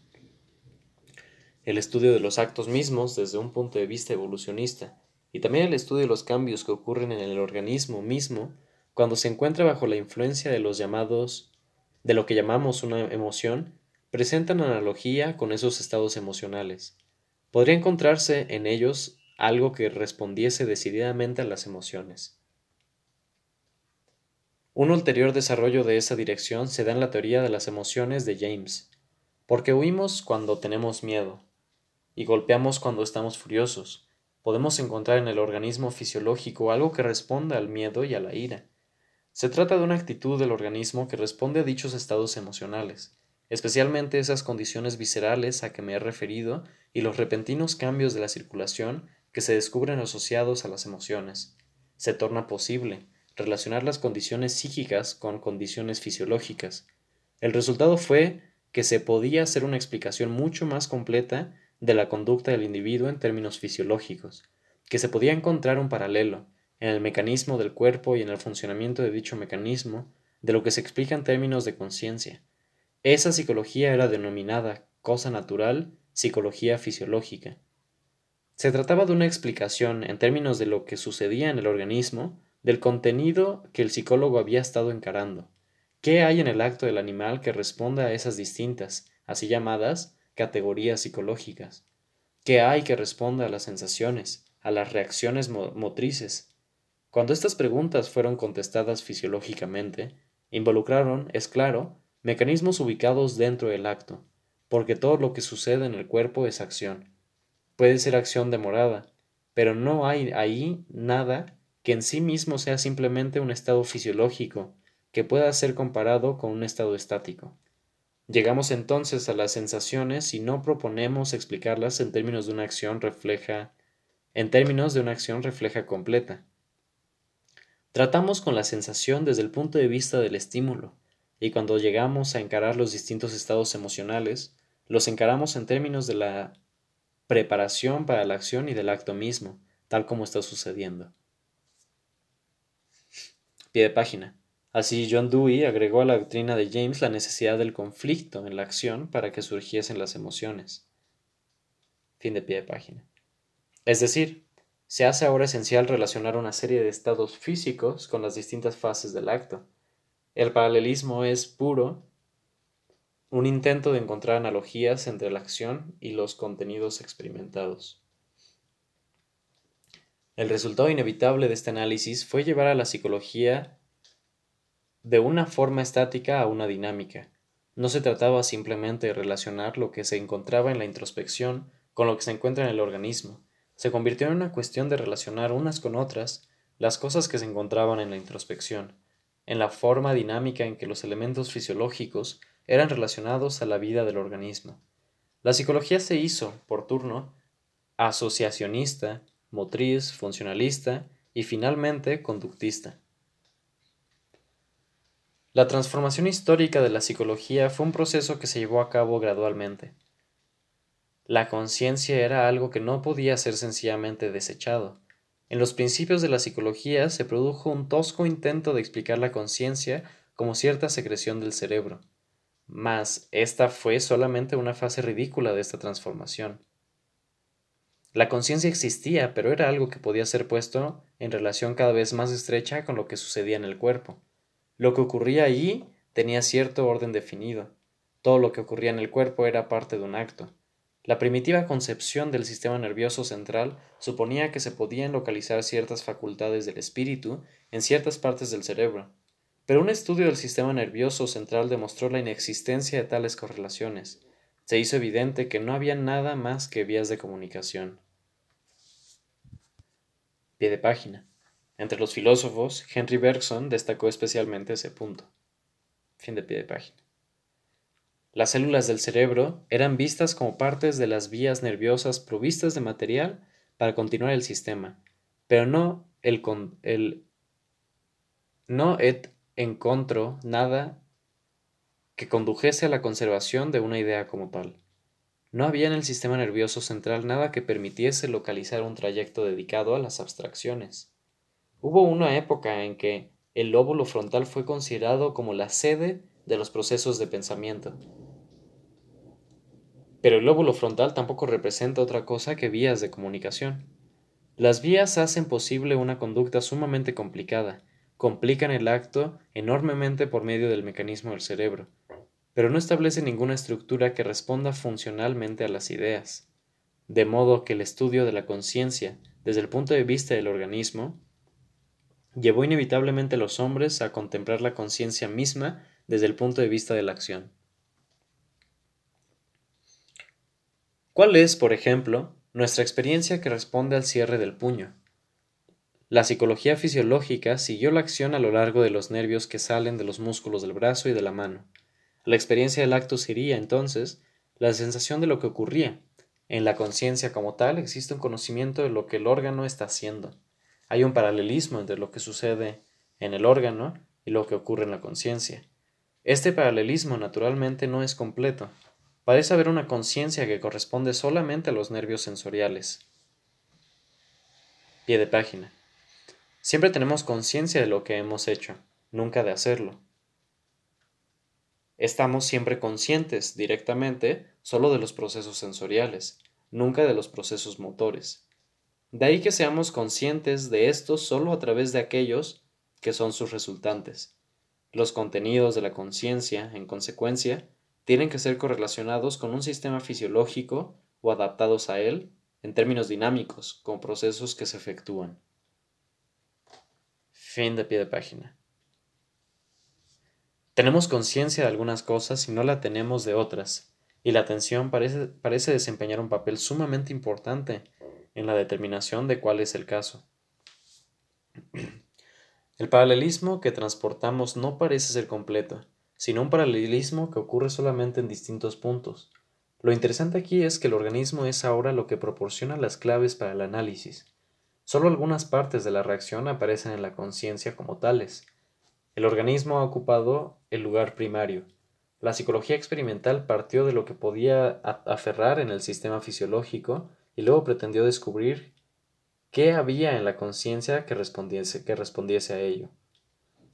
[SPEAKER 1] El estudio de los actos mismos desde un punto de vista evolucionista y también el estudio de los cambios que ocurren en el organismo mismo cuando se encuentra bajo la influencia de los llamados de lo que llamamos una emoción, presentan analogía con esos estados emocionales. Podría encontrarse en ellos algo que respondiese decididamente a las emociones. Un ulterior desarrollo de esa dirección se da en la teoría de las emociones de James, porque huimos cuando tenemos miedo y golpeamos cuando estamos furiosos, podemos encontrar en el organismo fisiológico algo que responda al miedo y a la ira. Se trata de una actitud del organismo que responde a dichos estados emocionales, especialmente esas condiciones viscerales a que me he referido y los repentinos cambios de la circulación que se descubren asociados a las emociones. Se torna posible relacionar las condiciones psíquicas con condiciones fisiológicas. El resultado fue que se podía hacer una explicación mucho más completa de la conducta del individuo en términos fisiológicos, que se podía encontrar un paralelo en el mecanismo del cuerpo y en el funcionamiento de dicho mecanismo de lo que se explica en términos de conciencia. Esa psicología era denominada cosa natural, psicología fisiológica. Se trataba de una explicación en términos de lo que sucedía en el organismo, del contenido que el psicólogo había estado encarando. ¿Qué hay en el acto del animal que responda a esas distintas, así llamadas, categorías psicológicas. ¿Qué hay que responda a las sensaciones, a las reacciones motrices? Cuando estas preguntas fueron contestadas fisiológicamente, involucraron, es claro, mecanismos ubicados dentro del acto, porque todo lo que sucede en el cuerpo es acción. Puede ser acción demorada, pero no hay ahí nada que en sí mismo sea simplemente un estado fisiológico que pueda ser comparado con un estado estático. Llegamos entonces a las sensaciones y no proponemos explicarlas en términos de una acción refleja en términos de una acción refleja completa. Tratamos con la sensación desde el punto de vista del estímulo, y cuando llegamos a encarar los distintos estados emocionales, los encaramos en términos de la preparación para la acción y del acto mismo, tal como está sucediendo. Pie de página. Así, John Dewey agregó a la doctrina de James la necesidad del conflicto en la acción para que surgiesen las emociones. Fin de pie de página. Es decir, se hace ahora esencial relacionar una serie de estados físicos con las distintas fases del acto. El paralelismo es puro un intento de encontrar analogías entre la acción y los contenidos experimentados. El resultado inevitable de este análisis fue llevar a la psicología de una forma estática a una dinámica. No se trataba simplemente de relacionar lo que se encontraba en la introspección con lo que se encuentra en el organismo. Se convirtió en una cuestión de relacionar unas con otras las cosas que se encontraban en la introspección, en la forma dinámica en que los elementos fisiológicos eran relacionados a la vida del organismo. La psicología se hizo, por turno, asociacionista, motriz, funcionalista y finalmente conductista. La transformación histórica de la psicología fue un proceso que se llevó a cabo gradualmente. La conciencia era algo que no podía ser sencillamente desechado. En los principios de la psicología se produjo un tosco intento de explicar la conciencia como cierta secreción del cerebro. Mas esta fue solamente una fase ridícula de esta transformación. La conciencia existía, pero era algo que podía ser puesto en relación cada vez más estrecha con lo que sucedía en el cuerpo. Lo que ocurría allí tenía cierto orden definido. Todo lo que ocurría en el cuerpo era parte de un acto. La primitiva concepción del sistema nervioso central suponía que se podían localizar ciertas facultades del espíritu en ciertas partes del cerebro, pero un estudio del sistema nervioso central demostró la inexistencia de tales correlaciones. Se hizo evidente que no había nada más que vías de comunicación. Pie de página. Entre los filósofos, Henry Bergson destacó especialmente ese punto. Fin de pie de página. Las células del cerebro eran vistas como partes de las vías nerviosas provistas de material para continuar el sistema, pero no el, el no encontró nada que condujese a la conservación de una idea como tal. No había en el sistema nervioso central nada que permitiese localizar un trayecto dedicado a las abstracciones. Hubo una época en que el lóbulo frontal fue considerado como la sede de los procesos de pensamiento. Pero el lóbulo frontal tampoco representa otra cosa que vías de comunicación. Las vías hacen posible una conducta sumamente complicada, complican el acto enormemente por medio del mecanismo del cerebro, pero no establece ninguna estructura que responda funcionalmente a las ideas, de modo que el estudio de la conciencia, desde el punto de vista del organismo, llevó inevitablemente a los hombres a contemplar la conciencia misma desde el punto de vista de la acción. ¿Cuál es, por ejemplo, nuestra experiencia que responde al cierre del puño? La psicología fisiológica siguió la acción a lo largo de los nervios que salen de los músculos del brazo y de la mano, la experiencia del acto sería, entonces, la sensación de lo que ocurría. En la conciencia como tal existe un conocimiento de lo que el órgano está haciendo. Hay un paralelismo entre lo que sucede en el órgano y lo que ocurre en la conciencia. Este paralelismo naturalmente no es completo. Parece haber una conciencia que corresponde solamente a los nervios sensoriales. Pie de página. Siempre tenemos conciencia de lo que hemos hecho, nunca de hacerlo estamos siempre conscientes directamente solo de los procesos sensoriales, nunca de los procesos motores. De ahí que seamos conscientes de esto solo a través de aquellos que son sus resultantes. Los contenidos de la conciencia, en consecuencia, tienen que ser correlacionados con un sistema fisiológico o adaptados a él en términos dinámicos, con procesos que se efectúan. Fin de pie de página. Tenemos conciencia de algunas cosas y no la tenemos de otras, y la atención parece, parece desempeñar un papel sumamente importante en la determinación de cuál es el caso. <clears throat> El paralelismo que transportamos no parece ser completo, sino un paralelismo que ocurre solamente en distintos puntos. Lo interesante aquí es que el organismo es ahora lo que proporciona las claves para el análisis. Solo algunas partes de la reacción aparecen en la conciencia como tales, el organismo ha ocupado el lugar primario. La psicología experimental partió de lo que podía aferrar en el sistema fisiológico y luego pretendió descubrir qué había en la conciencia que respondiese, a ello.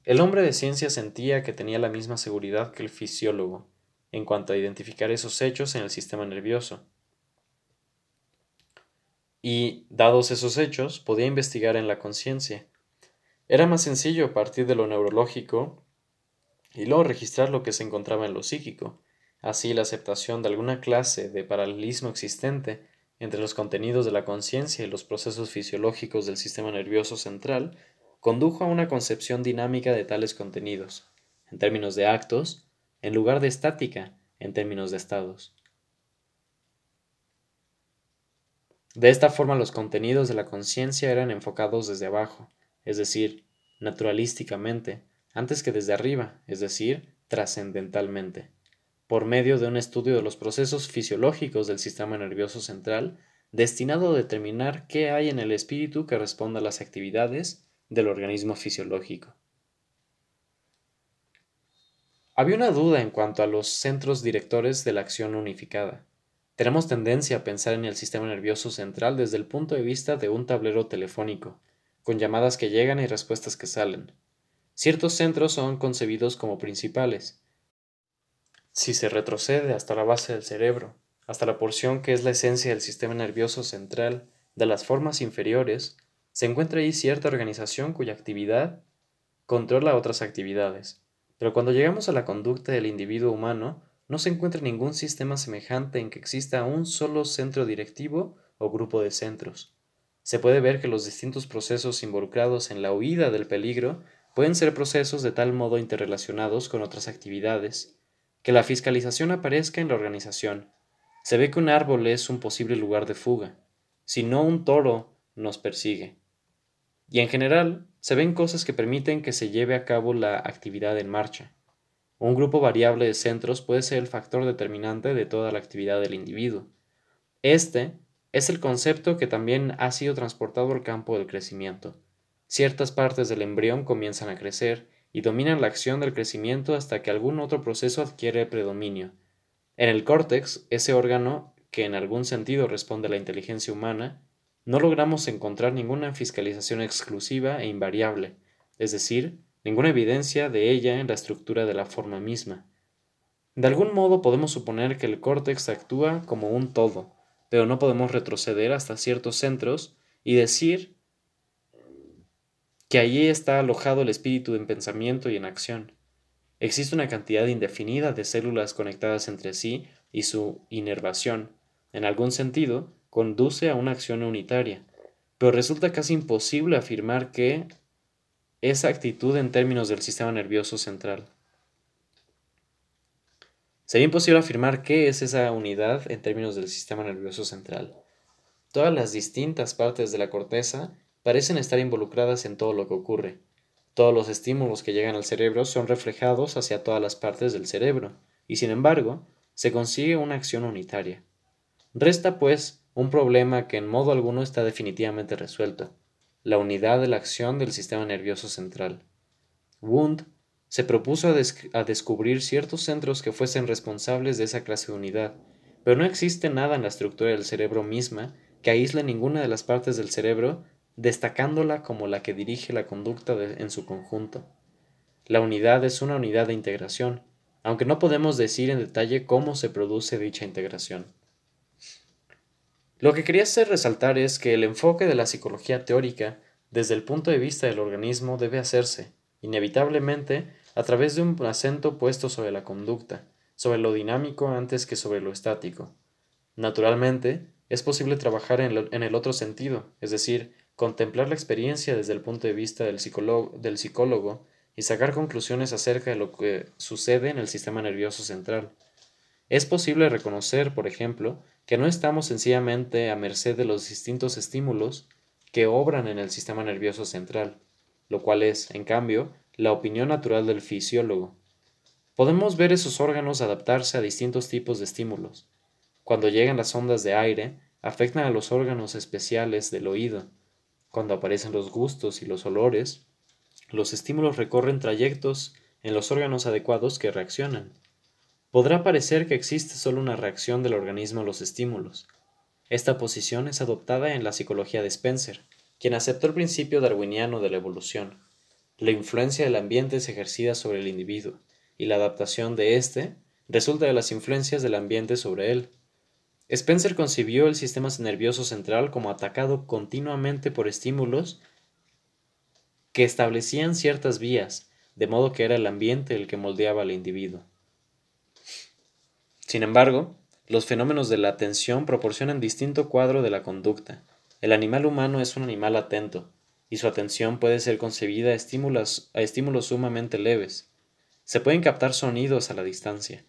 [SPEAKER 1] El hombre de ciencia sentía que tenía la misma seguridad que el fisiólogo en cuanto a identificar esos hechos en el sistema nervioso. Y, dados esos hechos, podía investigar en la conciencia. Era más sencillo partir de lo neurológico y luego registrar lo que se encontraba en lo psíquico. Así la aceptación de alguna clase de paralelismo existente entre los contenidos de la conciencia y los procesos fisiológicos del sistema nervioso central condujo a una concepción dinámica de tales contenidos. en términos de actos, en lugar de estática, en términos de estados. De esta forma los contenidos de la conciencia eran enfocados desde abajo, es decir, naturalísticamente, antes que desde arriba, es decir, trascendentalmente, por medio de un estudio de los procesos fisiológicos del sistema nervioso central, destinado a determinar qué hay en el espíritu que responda a las actividades del organismo fisiológico. Había una duda en cuanto a los centros directores de la acción unificada. Tenemos tendencia a pensar en el sistema nervioso central desde el punto de vista de un tablero telefónico, con llamadas que llegan y respuestas que salen. Ciertos centros son concebidos como principales. Si se retrocede hasta la base del cerebro, hasta la porción que es la esencia del sistema nervioso central, de las formas inferiores, se encuentra ahí cierta organización cuya actividad controla otras actividades. Pero cuando llegamos a la conducta del individuo humano, no se encuentra ningún sistema semejante en que exista un solo centro directivo o grupo de centros. Se puede ver que los distintos procesos involucrados en la huida del peligro pueden ser procesos de tal modo interrelacionados con otras actividades, que la fiscalización aparezca en la organización. Se ve que un árbol es un posible lugar de fuga, si no un toro nos persigue. Y en general, se ven cosas que permiten que se lleve a cabo la actividad en marcha. Un grupo variable de centros puede ser el factor determinante de toda la actividad del individuo. Este es el concepto que también ha sido transportado al campo del crecimiento. Ciertas partes del embrión comienzan a crecer y dominan la acción del crecimiento hasta que algún otro proceso adquiere predominio. En el córtex, ese órgano que en algún sentido responde a la inteligencia humana, no logramos encontrar ninguna fiscalización exclusiva e invariable, es decir, ninguna evidencia de ella en la estructura de la forma misma. De algún modo podemos suponer que el córtex actúa como un todo, pero no podemos retroceder hasta ciertos centros y decir que allí está alojado el espíritu en pensamiento y en acción. Existe una cantidad indefinida de células conectadas entre sí y su inervación, en algún sentido, conduce a una acción unitaria, pero resulta casi imposible afirmar que esa actitud en términos del sistema nervioso central. Sería imposible afirmar qué es esa unidad en términos del sistema nervioso central. Todas las distintas partes de la corteza parecen estar involucradas en todo lo que ocurre. Todos los estímulos que llegan al cerebro son reflejados hacia todas las partes del cerebro, y sin embargo, se consigue una acción unitaria. Resta, pues, un problema que en modo alguno está definitivamente resuelto la unidad de la acción del sistema nervioso central. Wundt se propuso a, descubrir ciertos centros que fuesen responsables de esa clase de unidad, pero no existe nada en la estructura del cerebro misma que aísle ninguna de las partes del cerebro, destacándola como la que dirige la conducta en su conjunto. La unidad es una unidad de integración, aunque no podemos decir en detalle cómo se produce dicha integración. Lo que quería hacer resaltar es que el enfoque de la psicología teórica desde el punto de vista del organismo debe hacerse, inevitablemente, a través de un acento puesto sobre la conducta, sobre lo dinámico antes que sobre lo estático. Naturalmente, es posible trabajar en, el otro sentido, es decir, contemplar la experiencia desde el punto de vista del psicólogo y sacar conclusiones acerca de lo que sucede en el sistema nervioso central. Es posible reconocer, por ejemplo, que no estamos sencillamente a merced de los distintos estímulos que obran en el sistema nervioso central, lo cual es, en cambio, la opinión natural del fisiólogo. Podemos ver esos órganos adaptarse a distintos tipos de estímulos. Cuando llegan las ondas de aire, afectan a los órganos especiales del oído. Cuando aparecen los gustos y los olores, los estímulos recorren trayectos en los órganos adecuados que reaccionan. Podrá parecer que existe solo una reacción del organismo a los estímulos. Esta posición es adoptada en la psicología de Spencer, quien aceptó el principio darwiniano de la evolución. La influencia del ambiente es ejercida sobre el individuo, y la adaptación de éste resulta de las influencias del ambiente sobre él. Spencer concibió el sistema nervioso central como atacado continuamente por estímulos que establecían ciertas vías, de modo que era el ambiente el que moldeaba al individuo. Sin embargo, los fenómenos de la atención proporcionan distinto cuadro de la conducta. El animal humano es un animal atento, y su atención puede ser concebida a estímulos, sumamente leves. Se pueden captar sonidos a la distancia.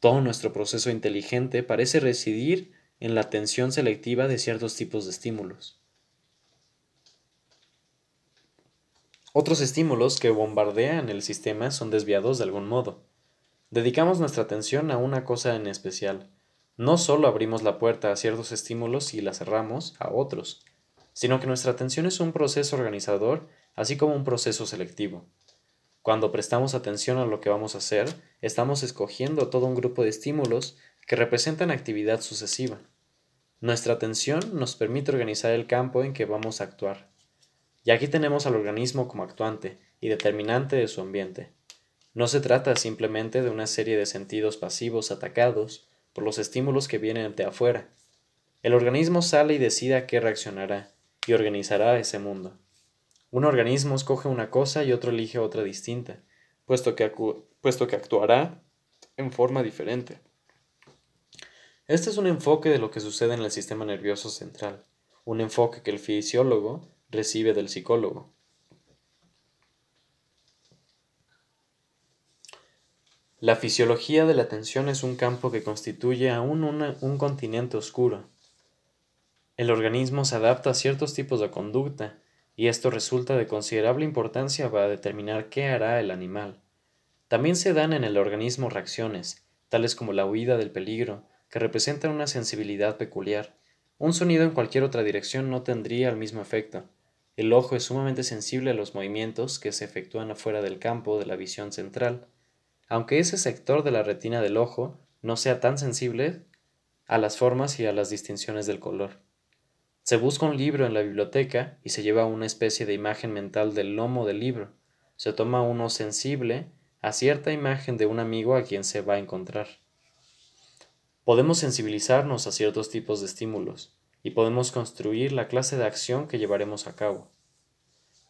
[SPEAKER 1] Todo nuestro proceso inteligente parece residir en la atención selectiva de ciertos tipos de estímulos. Otros estímulos que bombardean el sistema son desviados de algún modo. Dedicamos nuestra atención a una cosa en especial. No solo abrimos la puerta a ciertos estímulos y la cerramos a otros, sino que nuestra atención es un proceso organizador, así como un proceso selectivo. Cuando prestamos atención a lo que vamos a hacer, estamos escogiendo todo un grupo de estímulos que representan actividad sucesiva. Nuestra atención nos permite organizar el campo en que vamos a actuar. Y aquí tenemos al organismo como actuante y determinante de su ambiente. No se trata simplemente de una serie de sentidos pasivos atacados por los estímulos que vienen de afuera. El organismo sale y decide a qué reaccionará y organizará ese mundo. Un organismo escoge una cosa y otro elige otra distinta, puesto que, puesto que actuará en forma diferente. Este es un enfoque de lo que sucede en el sistema nervioso central, un enfoque que el fisiólogo recibe del psicólogo. La fisiología de la atención es un campo que constituye aún un continente oscuro. El organismo se adapta a ciertos tipos de conducta, y esto resulta de considerable importancia para determinar qué hará el animal. También se dan en el organismo reacciones, tales como la huida del peligro, que representan una sensibilidad peculiar. Un sonido en cualquier otra dirección no tendría el mismo efecto. El ojo es sumamente sensible a los movimientos que se efectúan afuera del campo de la visión central aunque ese sector de la retina del ojo no sea tan sensible a las formas y a las distinciones del color. Se busca un libro en la biblioteca y se lleva una especie de imagen mental del lomo del libro. Se toma uno sensible a cierta imagen de un amigo a quien se va a encontrar. Podemos sensibilizarnos a ciertos tipos de estímulos y podemos construir la clase de acción que llevaremos a cabo.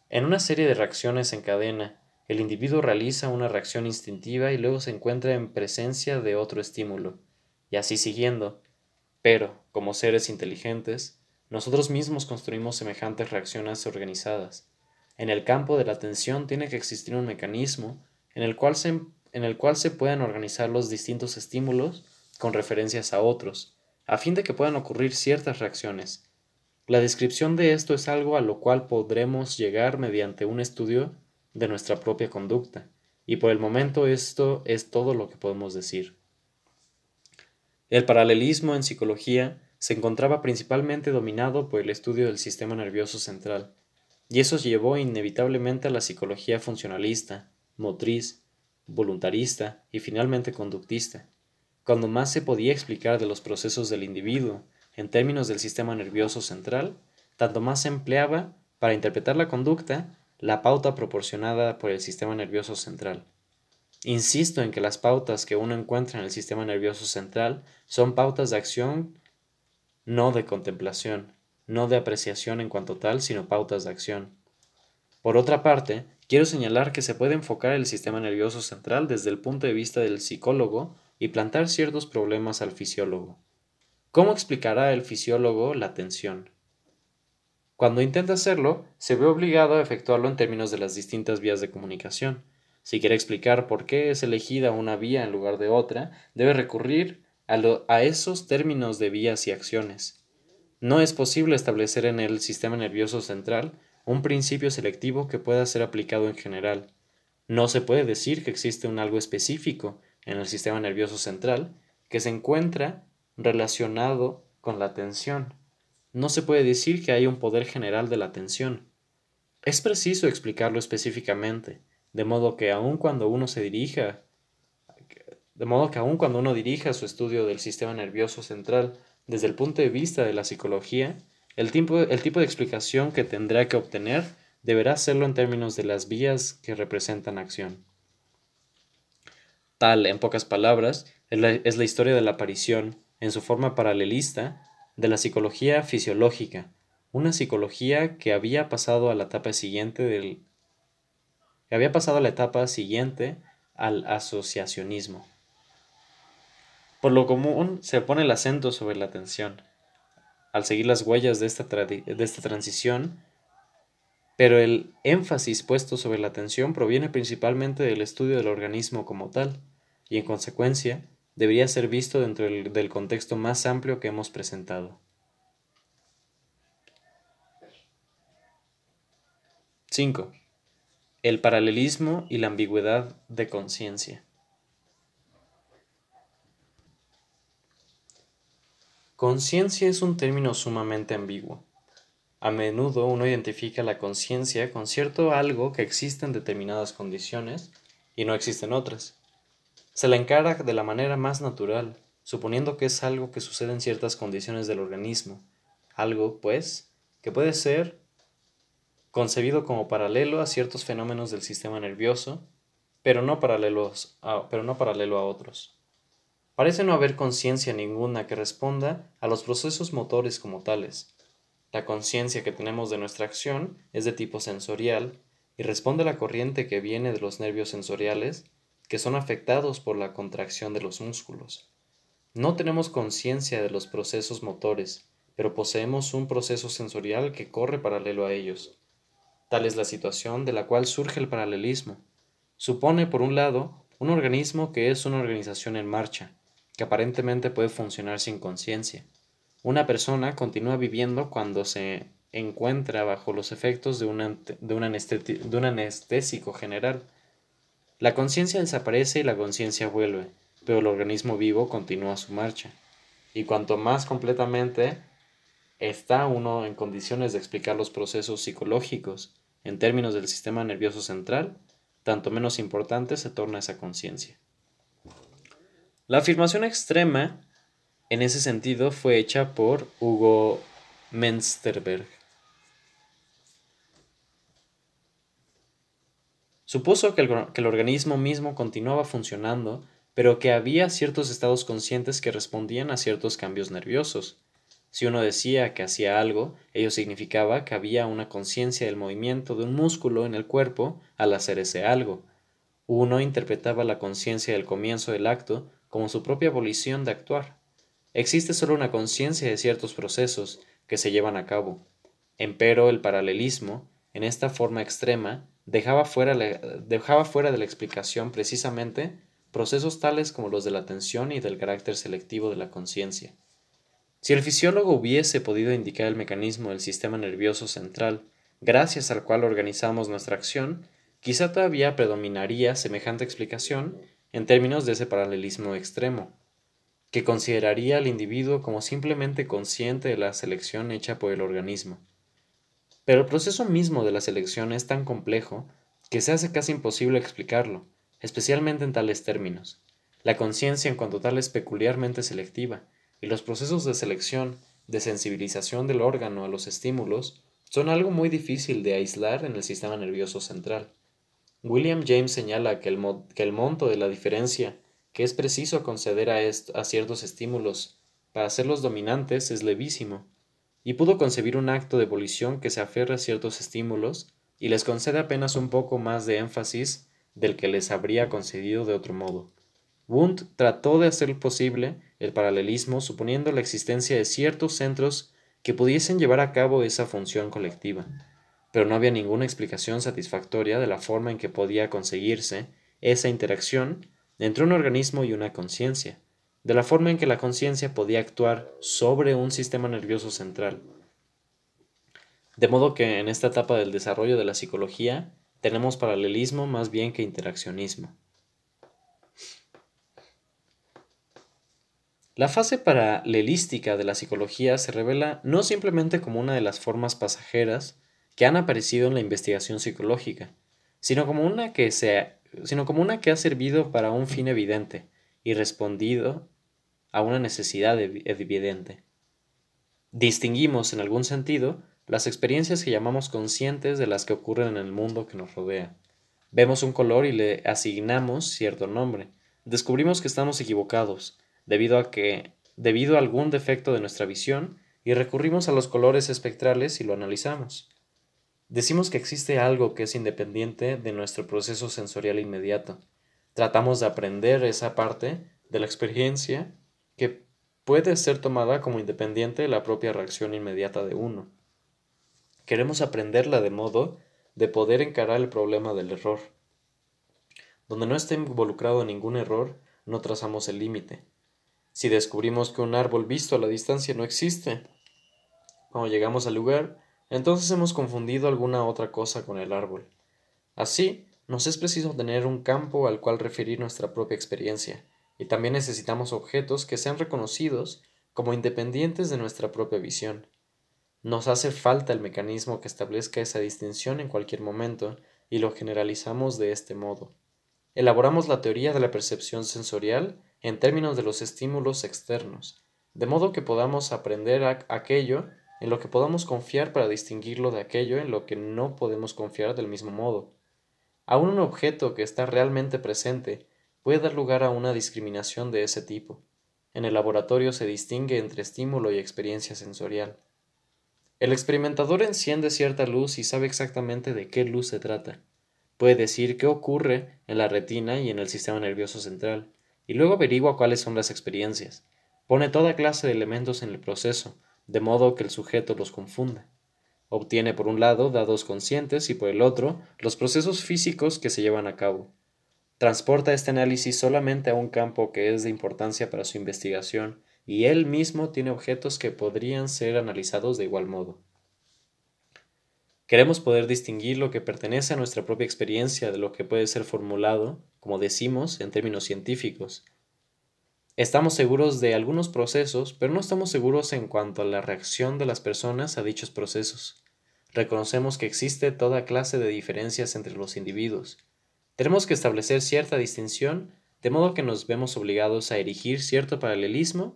[SPEAKER 1] En una serie de reacciones en cadena el individuo realiza una reacción instintiva y luego se encuentra en presencia de otro estímulo, y así siguiendo. Pero, como seres inteligentes, nosotros mismos construimos semejantes reacciones organizadas. En el campo de la atención tiene que existir un mecanismo en el cual se, en el cual se puedan organizar los distintos estímulos con referencias a otros, a fin de que puedan ocurrir ciertas reacciones. La descripción de esto es algo a lo cual podremos llegar mediante un estudio de nuestra propia conducta, y por el momento esto es todo lo que podemos decir. El paralelismo en psicología se encontraba principalmente dominado por el estudio del sistema nervioso central, y eso llevó inevitablemente a la psicología funcionalista, motriz, voluntarista y finalmente conductista. Cuando más se podía explicar de los procesos del individuo en términos del sistema nervioso central, tanto más se empleaba para interpretar la conducta la pauta proporcionada por el sistema nervioso central. Insisto en que las pautas que uno encuentra en el sistema nervioso central son pautas de acción, no de contemplación, no de apreciación en cuanto tal, sino pautas de acción. Por otra parte, quiero señalar que se puede enfocar el sistema nervioso central desde el punto de vista del psicólogo y plantar ciertos problemas al fisiólogo. ¿Cómo explicará el fisiólogo la tensión? Cuando intenta hacerlo, se ve obligado a efectuarlo en términos de las distintas vías de comunicación. Si quiere explicar por qué es elegida una vía en lugar de otra, debe recurrir a, esos términos de vías y acciones. No es posible establecer en el sistema nervioso central un principio selectivo que pueda ser aplicado en general. No se puede decir que existe un algo específico en el sistema nervioso central que se encuentra relacionado con la atención no se puede decir que hay un poder general de la atención. Es preciso explicarlo específicamente, de modo que aun cuando uno se dirija, de modo que aun cuando uno dirija su estudio del sistema nervioso central desde el punto de vista de la psicología, el tipo, el tipo de explicación que tendrá que obtener deberá hacerlo en términos de las vías que representan acción. Tal, en pocas palabras, es la historia de la aparición, en su forma paralelista, de la psicología fisiológica, una psicología que había pasado a la etapa siguiente del que había pasado a la etapa siguiente al asociacionismo. Por lo común se pone el acento sobre la atención. Al seguir las huellas de esta, de esta transición, pero el énfasis puesto sobre la atención proviene principalmente del estudio del organismo como tal, y en consecuencia debería ser visto dentro del, contexto más amplio que hemos presentado. 5. El paralelismo y la ambigüedad de conciencia. Conciencia es un término sumamente ambiguo. A menudo uno identifica la conciencia con cierto algo que existe en determinadas condiciones y no existen otras. Se la encara de la manera más natural, suponiendo que es algo que sucede en ciertas condiciones del organismo, algo, pues, que puede ser concebido como paralelo a ciertos fenómenos del sistema nervioso, pero no, paralelos pero no paralelo a otros. Parece no haber conciencia ninguna que responda a los procesos motores como tales, la conciencia que tenemos de nuestra acción es de tipo sensorial y responde a la corriente que viene de los nervios sensoriales que son afectados por la contracción de los músculos. No tenemos conciencia de los procesos motores, pero poseemos un proceso sensorial que corre paralelo a ellos. Tal es la situación de la cual surge el paralelismo. Supone, por un lado, un organismo que es una organización en marcha, que aparentemente puede funcionar sin conciencia una persona continúa viviendo cuando se encuentra bajo los efectos de un, de un, anestésico general. La conciencia desaparece y la conciencia vuelve, pero el organismo vivo continúa su marcha. Y cuanto más completamente está uno en condiciones de explicar los procesos psicológicos en términos del sistema nervioso central, tanto menos importante se torna esa conciencia. La afirmación extrema en ese sentido fue hecha por Hugo Mensterberg. Supuso que el, que el, organismo mismo continuaba funcionando, pero que había ciertos estados conscientes que respondían a ciertos cambios nerviosos. Si uno decía que hacía algo, ello significaba que había una conciencia del movimiento de un músculo en el cuerpo al hacer ese algo. Uno interpretaba la conciencia del comienzo del acto como su propia volición de actuar. Existe solo una conciencia de ciertos procesos que se llevan a cabo. Empero el paralelismo, en esta forma extrema, dejaba fuera, dejaba fuera de la explicación precisamente procesos tales como los de la atención y del carácter selectivo de la conciencia. Si el fisiólogo hubiese podido indicar el mecanismo del sistema nervioso central, gracias al cual organizamos nuestra acción, quizá todavía predominaría semejante explicación en términos de ese paralelismo extremo que consideraría al individuo como simplemente consciente de la selección hecha por el organismo. Pero el proceso mismo de la selección es tan complejo que se hace casi imposible explicarlo, especialmente en tales términos. La conciencia en cuanto tal es peculiarmente selectiva, y los procesos de selección, de sensibilización del órgano a los estímulos, son algo muy difícil de aislar en el sistema nervioso central. William James señala que el, monto de la diferencia que es preciso conceder a, a ciertos estímulos para hacerlos dominantes es levísimo, y pudo concebir un acto de volición que se aferra a ciertos estímulos y les concede apenas un poco más de énfasis del que les habría concedido de otro modo. Wundt trató de hacer posible el paralelismo suponiendo la existencia de ciertos centros que pudiesen llevar a cabo esa función colectiva, pero no había ninguna explicación satisfactoria de la forma en que podía conseguirse esa interacción entre un organismo y una conciencia, de la forma en que la conciencia podía actuar sobre un sistema nervioso central. De modo que en esta etapa del desarrollo de la psicología tenemos paralelismo más bien que interaccionismo. La fase paralelística de la psicología se revela no simplemente como una de las formas pasajeras que han aparecido en la investigación psicológica, sino como una que se sino como una que ha servido para un fin evidente y respondido a una necesidad evidente. Distinguimos, en algún sentido, las experiencias que llamamos conscientes de las que ocurren en el mundo que nos rodea. Vemos un color y le asignamos cierto nombre. Descubrimos que estamos equivocados, debido a que debido a algún defecto de nuestra visión, y recurrimos a los colores espectrales y lo analizamos. Decimos que existe algo que es independiente de nuestro proceso sensorial inmediato. Tratamos de aprender esa parte de la experiencia que puede ser tomada como independiente de la propia reacción inmediata de uno. Queremos aprenderla de modo de poder encarar el problema del error. Donde no esté involucrado ningún error, no trazamos el límite. Si descubrimos que un árbol visto a la distancia no existe, cuando llegamos al lugar, entonces hemos confundido alguna otra cosa con el árbol. Así, nos es preciso tener un campo al cual referir nuestra propia experiencia, y también necesitamos objetos que sean reconocidos como independientes de nuestra propia visión. Nos hace falta el mecanismo que establezca esa distinción en cualquier momento, y lo generalizamos de este modo. Elaboramos la teoría de la percepción sensorial en términos de los estímulos externos, de modo que podamos aprender aquello en lo que podamos confiar para distinguirlo de aquello en lo que no podemos confiar del mismo modo. Aún un objeto que está realmente presente puede dar lugar a una discriminación de ese tipo. En el laboratorio se distingue entre estímulo y experiencia sensorial. El experimentador enciende cierta luz y sabe exactamente de qué luz se trata. Puede decir qué ocurre en la retina y en el sistema nervioso central, y luego averigua cuáles son las experiencias. Pone toda clase de elementos en el proceso, de modo que el sujeto los confunda. Obtiene por un lado dados conscientes y por el otro los procesos físicos que se llevan a cabo. Transporta este análisis solamente a un campo que es de importancia para su investigación y él mismo tiene objetos que podrían ser analizados de igual modo. Queremos poder distinguir lo que pertenece a nuestra propia experiencia de lo que puede ser formulado, como decimos, en términos científicos, Estamos seguros de algunos procesos, pero no estamos seguros en cuanto a la reacción de las personas a dichos procesos. Reconocemos que existe toda clase de diferencias entre los individuos. Tenemos que establecer cierta distinción, de modo que nos vemos obligados a erigir cierto paralelismo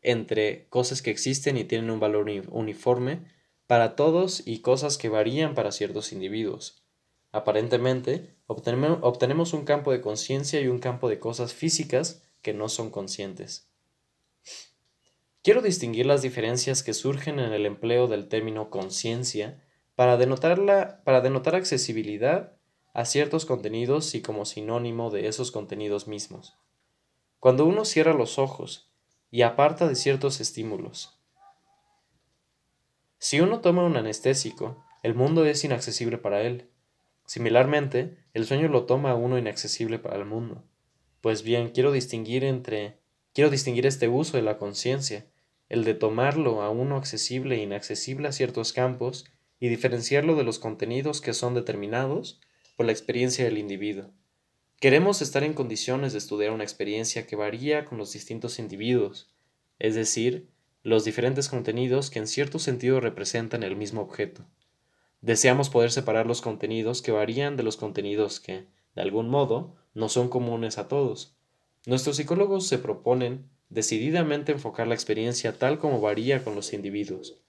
[SPEAKER 1] entre cosas que existen y tienen un valor uniforme para todos y cosas que varían para ciertos individuos. Aparentemente, obtenemos un campo de conciencia y un campo de cosas físicas que no son conscientes. Quiero distinguir las diferencias que surgen en el empleo del término conciencia para, para denotar accesibilidad a ciertos contenidos y como sinónimo de esos contenidos mismos. Cuando uno cierra los ojos y aparta de ciertos estímulos. Si uno toma un anestésico, el mundo es inaccesible para él. Similarmente, el sueño lo toma a uno inaccesible para el mundo. Pues bien, quiero distinguir entre quiero distinguir este uso de la conciencia, el de tomarlo a uno accesible e inaccesible a ciertos campos y diferenciarlo de los contenidos que son determinados por la experiencia del individuo. Queremos estar en condiciones de estudiar una experiencia que varía con los distintos individuos, es decir, los diferentes contenidos que en cierto sentido representan el mismo objeto. Deseamos poder separar los contenidos que varían de los contenidos que, de algún modo, no son comunes a todos. Nuestros psicólogos se proponen decididamente enfocar la experiencia tal como varía con los individuos.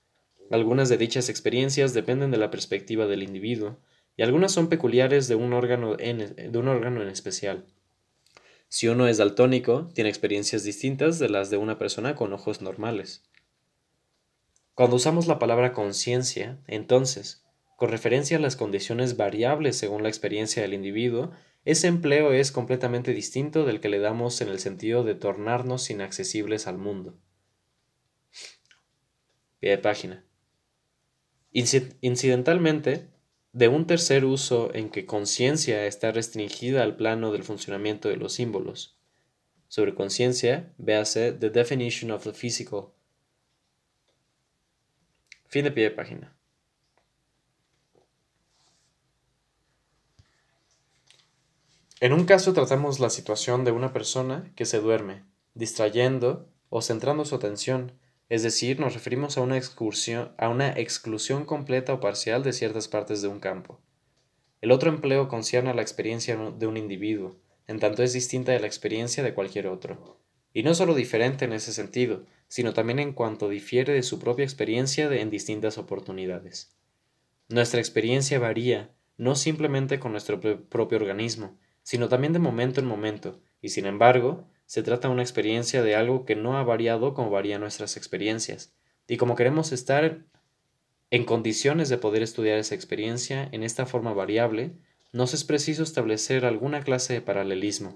[SPEAKER 1] Algunas de dichas experiencias dependen de la perspectiva del individuo, y algunas son peculiares de un órgano en, de un órgano en especial. Si uno es daltónico, tiene experiencias distintas de las de una persona con ojos normales. Cuando usamos la palabra conciencia, entonces, con referencia a las condiciones variables según la experiencia del individuo, ese empleo es completamente distinto del que le damos en el sentido de tornarnos inaccesibles al mundo. Pie de página. Incidentalmente, de un tercer uso en que conciencia está restringida al plano del funcionamiento de los símbolos. Sobre conciencia, véase The Definition of the Physical. Fin de pie de página. En un caso tratamos la situación de una persona que se duerme, distrayendo o centrando su atención, es decir, nos referimos a una, excursión, a una exclusión completa o parcial de ciertas partes de un campo. El otro empleo concierne a la experiencia de un individuo, en tanto es distinta de la experiencia de cualquier otro. Y no solo diferente en ese sentido, sino también en cuanto difiere de su propia experiencia en distintas oportunidades. Nuestra experiencia varía, no simplemente con nuestro propio organismo, sino también de momento en momento, y sin embargo, se trata de una experiencia de algo que no ha variado como varían nuestras experiencias, y como queremos estar en condiciones de poder estudiar esa experiencia en esta forma variable, nos es preciso establecer alguna clase de paralelismo.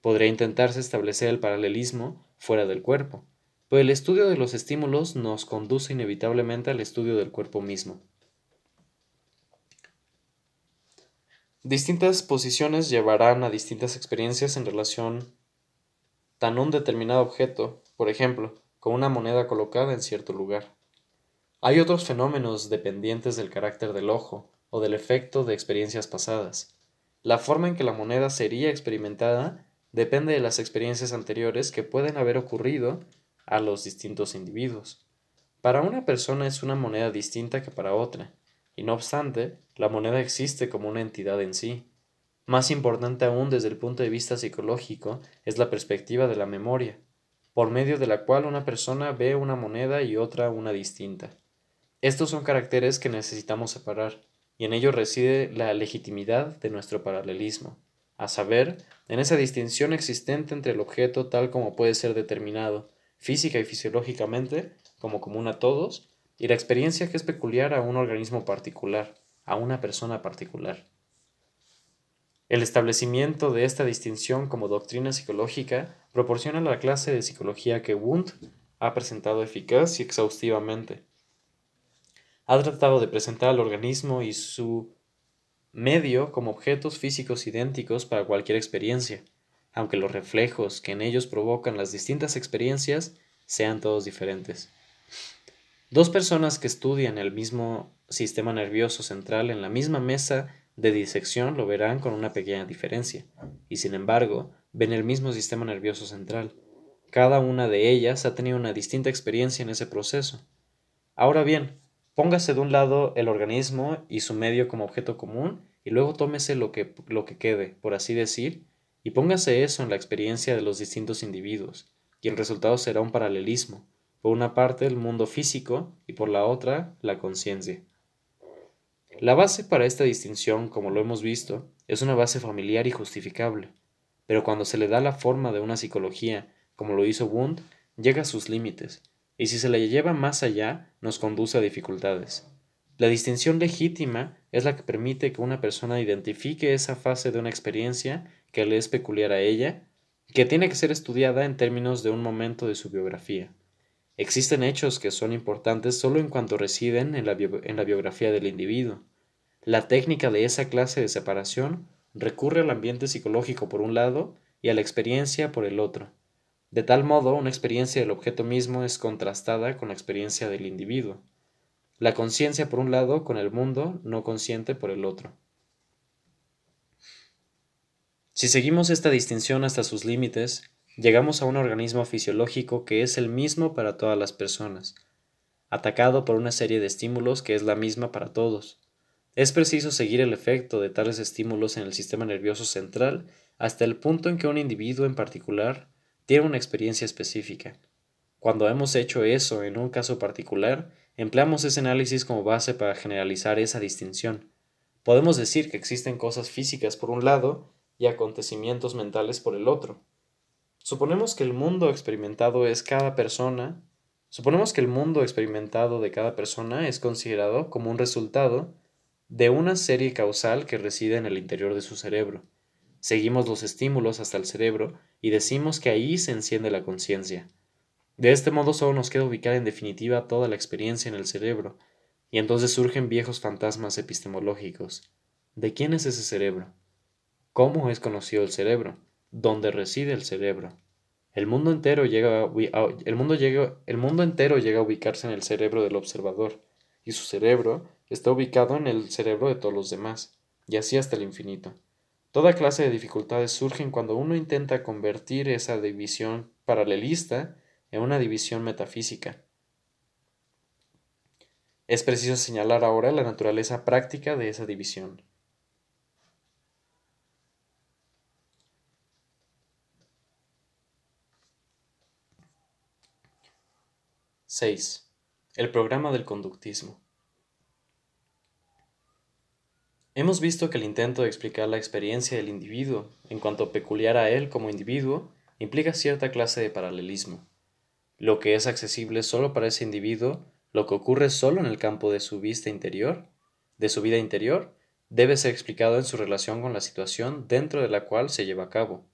[SPEAKER 1] Podría intentarse establecer el paralelismo fuera del cuerpo, pero el estudio de los estímulos nos conduce inevitablemente al estudio del cuerpo mismo. Distintas posiciones llevarán a distintas experiencias en relación tan un determinado objeto, por ejemplo, con una moneda colocada en cierto lugar. Hay otros fenómenos dependientes del carácter del ojo o del efecto de experiencias pasadas. La forma en que la moneda sería experimentada depende de las experiencias anteriores que pueden haber ocurrido a los distintos individuos. Para una persona es una moneda distinta que para otra, y no obstante, la moneda existe como una entidad en sí. Más importante aún desde el punto de vista psicológico es la perspectiva de la memoria, por medio de la cual una persona ve una moneda y otra una distinta. Estos son caracteres que necesitamos separar, y en ello reside la legitimidad de nuestro paralelismo, a saber, en esa distinción existente entre el objeto tal como puede ser determinado, física y fisiológicamente, como común a todos, y la experiencia que es peculiar a un organismo particular, a una persona particular. El establecimiento de esta distinción como doctrina psicológica proporciona la clase de psicología que Wundt ha presentado eficaz y exhaustivamente. Ha tratado de presentar al organismo y su medio como objetos físicos idénticos para cualquier experiencia, aunque los reflejos que en ellos provocan las distintas experiencias sean todos diferentes. Dos personas que estudian el mismo sistema nervioso central en la misma mesa de disección lo verán con una pequeña diferencia, y sin embargo ven el mismo sistema nervioso central. Cada una de ellas ha tenido una distinta experiencia en ese proceso. Ahora bien, póngase de un lado el organismo y su medio como objeto común, y luego tómese lo que, lo que quede, por así decir, y póngase eso en la experiencia de los distintos individuos, y el resultado será un paralelismo, por una parte el mundo físico y por la otra la conciencia. La base para esta distinción, como lo hemos visto, es una base familiar y justificable, pero cuando se le da la forma de una psicología, como lo hizo Wundt, llega a sus límites, y si se le lleva más allá, nos conduce a dificultades. La distinción legítima es la que permite que una persona identifique esa fase de una experiencia que le es peculiar a ella, que tiene que ser estudiada en términos de un momento de su biografía. Existen hechos que son importantes solo en cuanto residen en la, biografía del individuo. La técnica de esa clase de separación recurre al ambiente psicológico por un lado y a la experiencia por el otro. De tal modo, una experiencia del objeto mismo es contrastada con la experiencia del individuo. La conciencia por un lado con el mundo no consciente por el otro. Si seguimos esta distinción hasta sus límites, llegamos a un organismo fisiológico que es el mismo para todas las personas, atacado por una serie de estímulos que es la misma para todos. Es preciso seguir el efecto de tales estímulos en el sistema nervioso central hasta el punto en que un individuo en particular tiene una experiencia específica. Cuando hemos hecho eso en un caso particular, empleamos ese análisis como base para generalizar esa distinción. Podemos decir que existen cosas físicas por un lado y acontecimientos mentales por el otro. Suponemos que el mundo experimentado es cada persona, suponemos que el mundo experimentado de cada persona es considerado como un resultado de una serie causal que reside en el interior de su cerebro. Seguimos los estímulos hasta el cerebro y decimos que ahí se enciende la conciencia. De este modo solo nos queda ubicar en definitiva toda la experiencia en el cerebro, y entonces surgen viejos fantasmas epistemológicos. ¿De quién es ese cerebro? ¿Cómo es conocido el cerebro? Donde reside el cerebro. El mundo entero llega a, el mundo llega, el mundo entero llega a ubicarse en el cerebro del observador, y su cerebro está ubicado en el cerebro de todos los demás, y así hasta el infinito. Toda clase de dificultades surgen cuando uno intenta convertir esa división paralelista en una división metafísica. Es preciso señalar ahora la naturaleza práctica de esa división. 6. El programa del conductismo. Hemos visto que el intento de explicar la experiencia del individuo en cuanto peculiar a él como individuo implica cierta clase de paralelismo. Lo que es accesible solo para ese individuo, lo que ocurre solo en el campo de su vista interior, de su vida interior, debe ser explicado en su relación con la situación dentro de la cual se lleva a cabo.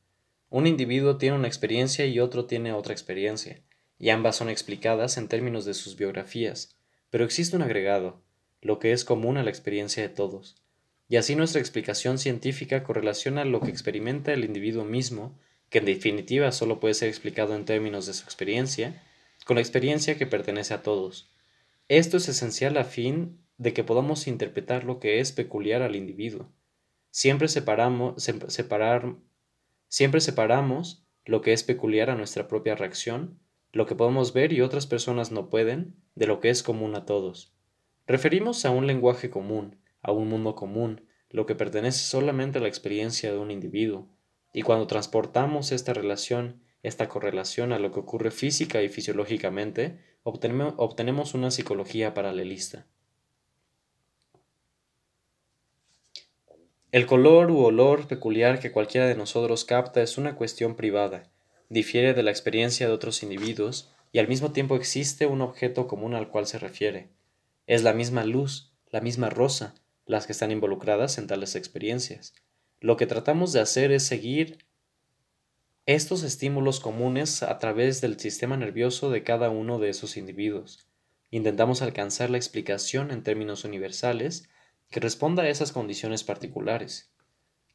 [SPEAKER 1] Un individuo tiene una experiencia y otro tiene otra experiencia y ambas son explicadas en términos de sus biografías, pero existe un agregado, lo que es común a la experiencia de todos, y así nuestra explicación científica correlaciona lo que experimenta el individuo mismo, que en definitiva solo puede ser explicado en términos de su experiencia, con la experiencia que pertenece a todos. Esto es esencial a fin de que podamos interpretar lo que es peculiar al individuo. Siempre separamos, siempre separamos lo que es peculiar a nuestra propia reacción, lo que podemos ver y otras personas no pueden, de lo que es común a todos. Referimos a un lenguaje común, a un mundo común, lo que pertenece solamente a la experiencia de un individuo, y cuando transportamos esta relación, esta correlación a lo que ocurre física y fisiológicamente, obtenemos, una psicología paralelista. El color u olor peculiar que cualquiera de nosotros capta es una cuestión privada, difiere de la experiencia de otros individuos y al mismo tiempo existe un objeto común al cual se refiere. Es la misma luz, la misma rosa, las que están involucradas en tales experiencias. Lo que tratamos de hacer es seguir estos estímulos comunes a través del sistema nervioso de cada uno de esos individuos. Intentamos alcanzar la explicación en términos universales que responda a esas condiciones particulares.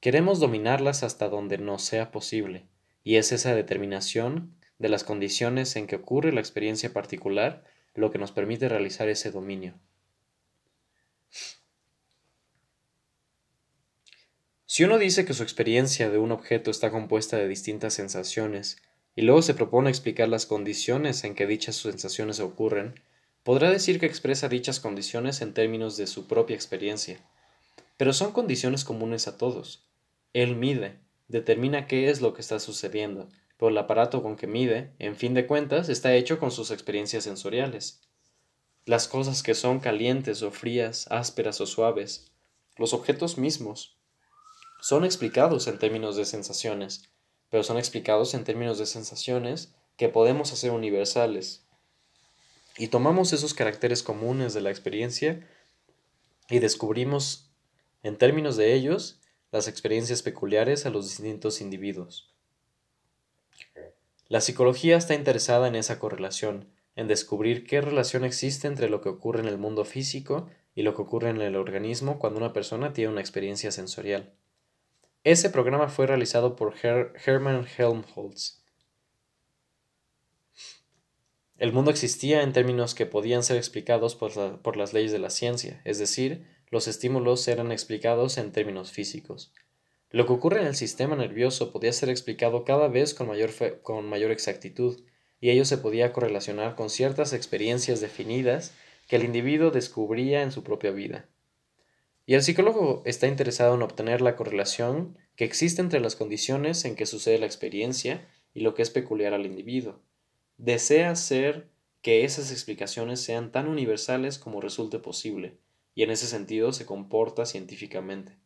[SPEAKER 1] Queremos dominarlas hasta donde nos sea posible, y es esa determinación de las condiciones en que ocurre la experiencia particular lo que nos permite realizar ese dominio. Si uno dice que su experiencia de un objeto está compuesta de distintas sensaciones, y luego se propone explicar las condiciones en que dichas sensaciones ocurren, podrá decir que expresa dichas condiciones en términos de su propia experiencia. Pero son condiciones comunes a todos. Él mide, determina qué es lo que está sucediendo, pero el aparato con que mide, en fin de cuentas, está hecho con sus experiencias sensoriales. Las cosas que son calientes o frías, ásperas o suaves, los objetos mismos, son explicados en términos de sensaciones, pero son explicados en términos de sensaciones que podemos hacer universales. Y tomamos esos caracteres comunes de la experiencia y descubrimos, en términos de ellos, las experiencias peculiares a los distintos individuos. La psicología está interesada en esa correlación, en descubrir qué relación existe entre lo que ocurre en el mundo físico y lo que ocurre en el organismo cuando una persona tiene una experiencia sensorial. Ese programa fue realizado por Hermann Helmholtz. El mundo existía en términos que podían ser explicados por, las leyes de la ciencia, es decir, los estímulos eran explicados en términos físicos. Lo que ocurre en el sistema nervioso podía ser explicado cada vez con mayor, con mayor exactitud, y ello se podía correlacionar con ciertas experiencias definidas que el individuo descubría en su propia vida. Y el psicólogo está interesado en obtener la correlación que existe entre las condiciones en que sucede la experiencia y lo que es peculiar al individuo. Desea ser que esas explicaciones sean tan universales como resulte posible, y en ese sentido se comporta científicamente.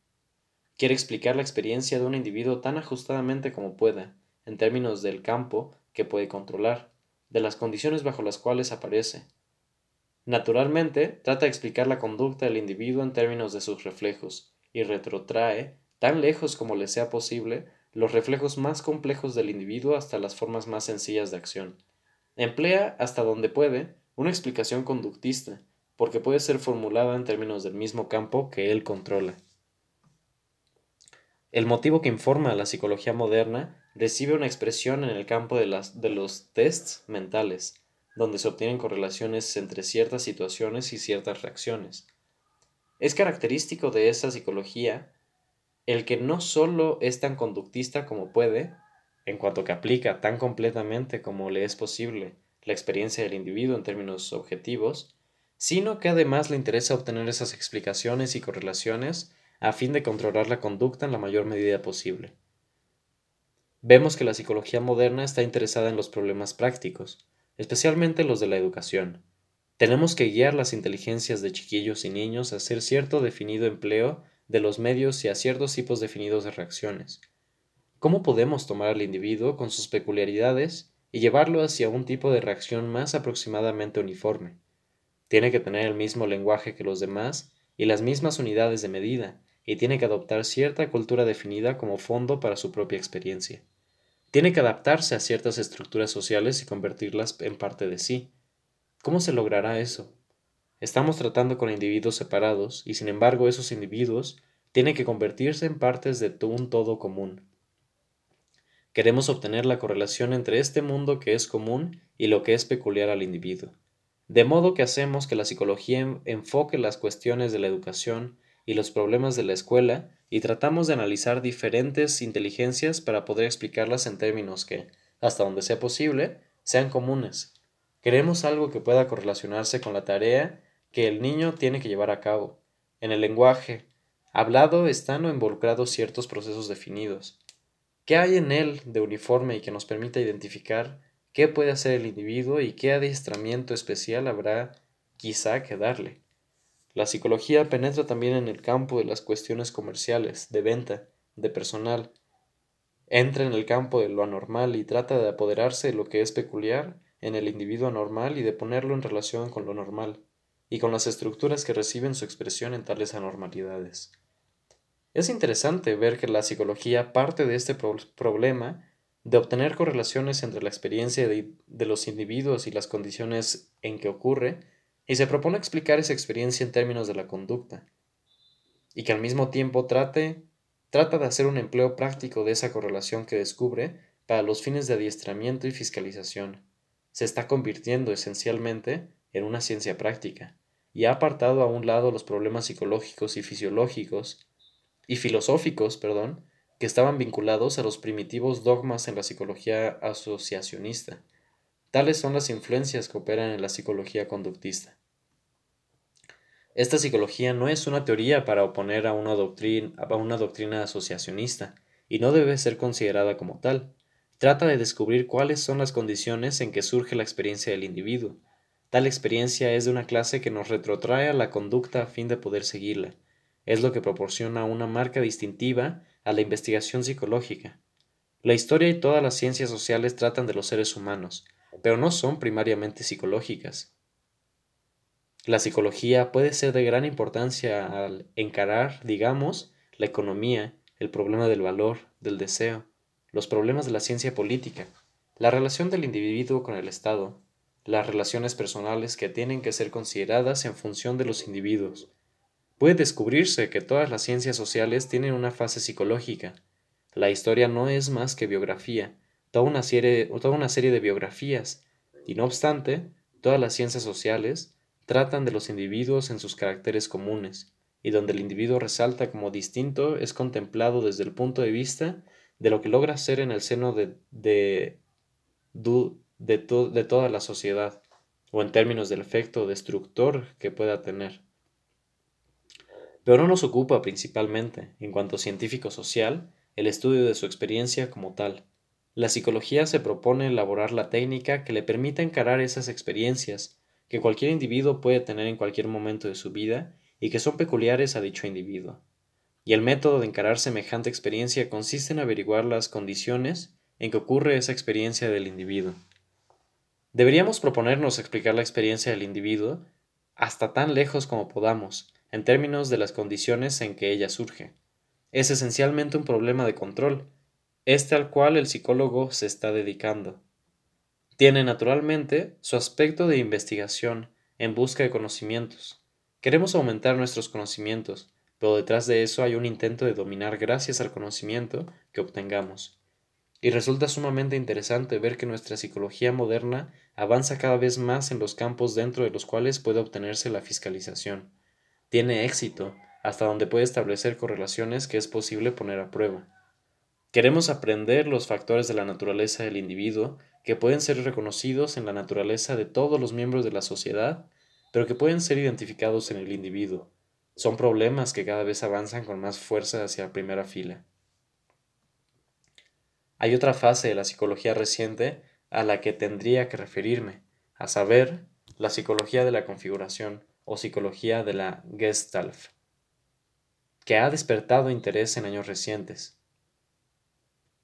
[SPEAKER 1] Quiere explicar la experiencia de un individuo tan ajustadamente como pueda, en términos del campo que puede controlar, de las condiciones bajo las cuales aparece. Naturalmente, trata de explicar la conducta del individuo en términos de sus reflejos, y retrotrae, tan lejos como le sea posible, los reflejos más complejos del individuo hasta las formas más sencillas de acción. Emplea, hasta donde puede, una explicación conductista, porque puede ser formulada en términos del mismo campo que él controla. El motivo que informa a la psicología moderna recibe una expresión en el campo de, las, de los tests mentales, donde se obtienen correlaciones entre ciertas situaciones y ciertas reacciones. Es característico de esa psicología el que no solo es tan conductista como puede, en cuanto que aplica tan completamente como le es posible la experiencia del individuo en términos objetivos, sino que además le interesa obtener esas explicaciones y correlaciones a fin de controlar la conducta en la mayor medida posible. Vemos que la psicología moderna está interesada en los problemas prácticos, especialmente los de la educación. Tenemos que guiar las inteligencias de chiquillos y niños a hacer cierto definido empleo de los medios y a ciertos tipos definidos de reacciones. ¿Cómo podemos tomar al individuo con sus peculiaridades y llevarlo hacia un tipo de reacción más aproximadamente uniforme? Tiene que tener el mismo lenguaje que los demás y las mismas unidades de medida, y tiene que adoptar cierta cultura definida como fondo para su propia experiencia. Tiene que adaptarse a ciertas estructuras sociales y convertirlas en parte de sí. ¿Cómo se logrará eso? Estamos tratando con individuos separados y sin embargo esos individuos tiene que convertirse en partes de un todo común. Queremos obtener la correlación entre este mundo que es común y lo que es peculiar al individuo. De modo que hacemos que la psicología enfoque las cuestiones de la educación y los problemas de la escuela y tratamos de analizar diferentes inteligencias para poder explicarlas en términos que, hasta donde sea posible, sean comunes. Queremos algo que pueda correlacionarse con la tarea que el niño tiene que llevar a cabo. En el lenguaje hablado están involucrados ciertos procesos definidos. ¿Qué hay en él de uniforme y que nos permita identificar qué puede hacer el individuo y qué adiestramiento especial habrá quizá que darle? La psicología penetra también en el campo de las cuestiones comerciales, de venta, de personal. Entra en el campo de lo anormal y trata de apoderarse de lo que es peculiar en el individuo anormal y de ponerlo en relación con lo normal, y con las estructuras que reciben su expresión en tales anormalidades. Es interesante ver que la psicología parte de este problema de obtener correlaciones entre la experiencia de, de los individuos y las condiciones en que ocurre y se propone explicar esa experiencia en términos de la conducta, y que al mismo tiempo trate, trata de hacer un empleo práctico de esa correlación que descubre para los fines de adiestramiento y fiscalización. Se está convirtiendo esencialmente en una ciencia práctica, y ha apartado a un lado los problemas psicológicos y fisiológicos y filosóficos, perdón, que estaban vinculados a los primitivos dogmas en la psicología asociacionista. Tales son las influencias que operan en la psicología conductista. Esta psicología no es una teoría para oponer a una, doctrina, a una doctrina asociacionista, y no debe ser considerada como tal. Trata de descubrir cuáles son las condiciones en que surge la experiencia del individuo. Tal experiencia es de una clase que nos retrotrae a la conducta a fin de poder seguirla. Es lo que proporciona una marca distintiva a la investigación psicológica. La historia y todas las ciencias sociales tratan de los seres humanos, pero no son primariamente psicológicas. La psicología puede ser de gran importancia al encarar, digamos, la economía, el problema del valor, del deseo, los problemas de la ciencia política, la relación del individuo con el Estado, las relaciones personales que tienen que ser consideradas en función de los individuos. Puede descubrirse que todas las ciencias sociales tienen una fase psicológica. La historia no es más que biografía, toda una serie, toda una serie de biografías, y no obstante, todas las ciencias sociales tratan de los individuos en sus caracteres comunes, y donde el individuo resalta como distinto es contemplado desde el punto de vista de lo que logra ser en el seno de, de, de, de toda la sociedad, o en términos del efecto destructor que pueda tener. Pero no nos ocupa principalmente, en cuanto científico social, el estudio de su experiencia como tal, la psicología se propone elaborar la técnica que le permita encarar esas experiencias que cualquier individuo puede tener en cualquier momento de su vida y que son peculiares a dicho individuo. Y el método de encarar semejante experiencia consiste en averiguar las condiciones en que ocurre esa experiencia del individuo. Deberíamos proponernos explicar la experiencia del individuo hasta tan lejos como podamos, en términos de las condiciones en que ella surge. Es esencialmente un problema de control, este al cual el psicólogo se está dedicando. Tiene naturalmente su aspecto de investigación en busca de conocimientos. Queremos aumentar nuestros conocimientos, pero detrás de eso hay un intento de dominar gracias al conocimiento que obtengamos. Y resulta sumamente interesante ver que nuestra psicología moderna avanza cada vez más en los campos dentro de los cuales puede obtenerse la fiscalización. Tiene éxito hasta donde puede establecer correlaciones que es posible poner a prueba. Queremos aprender los factores de la naturaleza del individuo que pueden ser reconocidos en la naturaleza de todos los miembros de la sociedad, pero que pueden ser identificados en el individuo. Son problemas que cada vez avanzan con más fuerza hacia la primera fila. Hay otra fase de la psicología reciente a la que tendría que referirme, a saber, la psicología de la configuración o psicología de la Gestalt, que ha despertado interés en años recientes.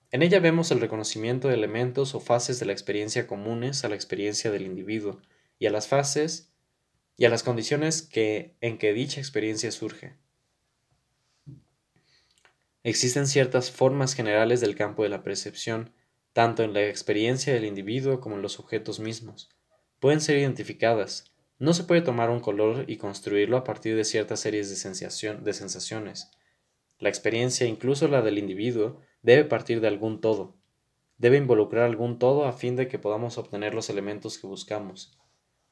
[SPEAKER 1] En ella vemos el reconocimiento de elementos o fases de la experiencia comunes a la experiencia del individuo y a las fases y a las condiciones que, en que dicha experiencia surge. Existen ciertas formas generales del campo de la percepción, tanto en la experiencia del individuo como en los objetos mismos. Pueden ser identificadas. No se puede tomar un color y construirlo a partir de ciertas series de, sensación, de sensaciones. La experiencia, incluso la del individuo, debe partir de algún todo. Debe involucrar algún todo a fin de que podamos obtener los elementos que buscamos.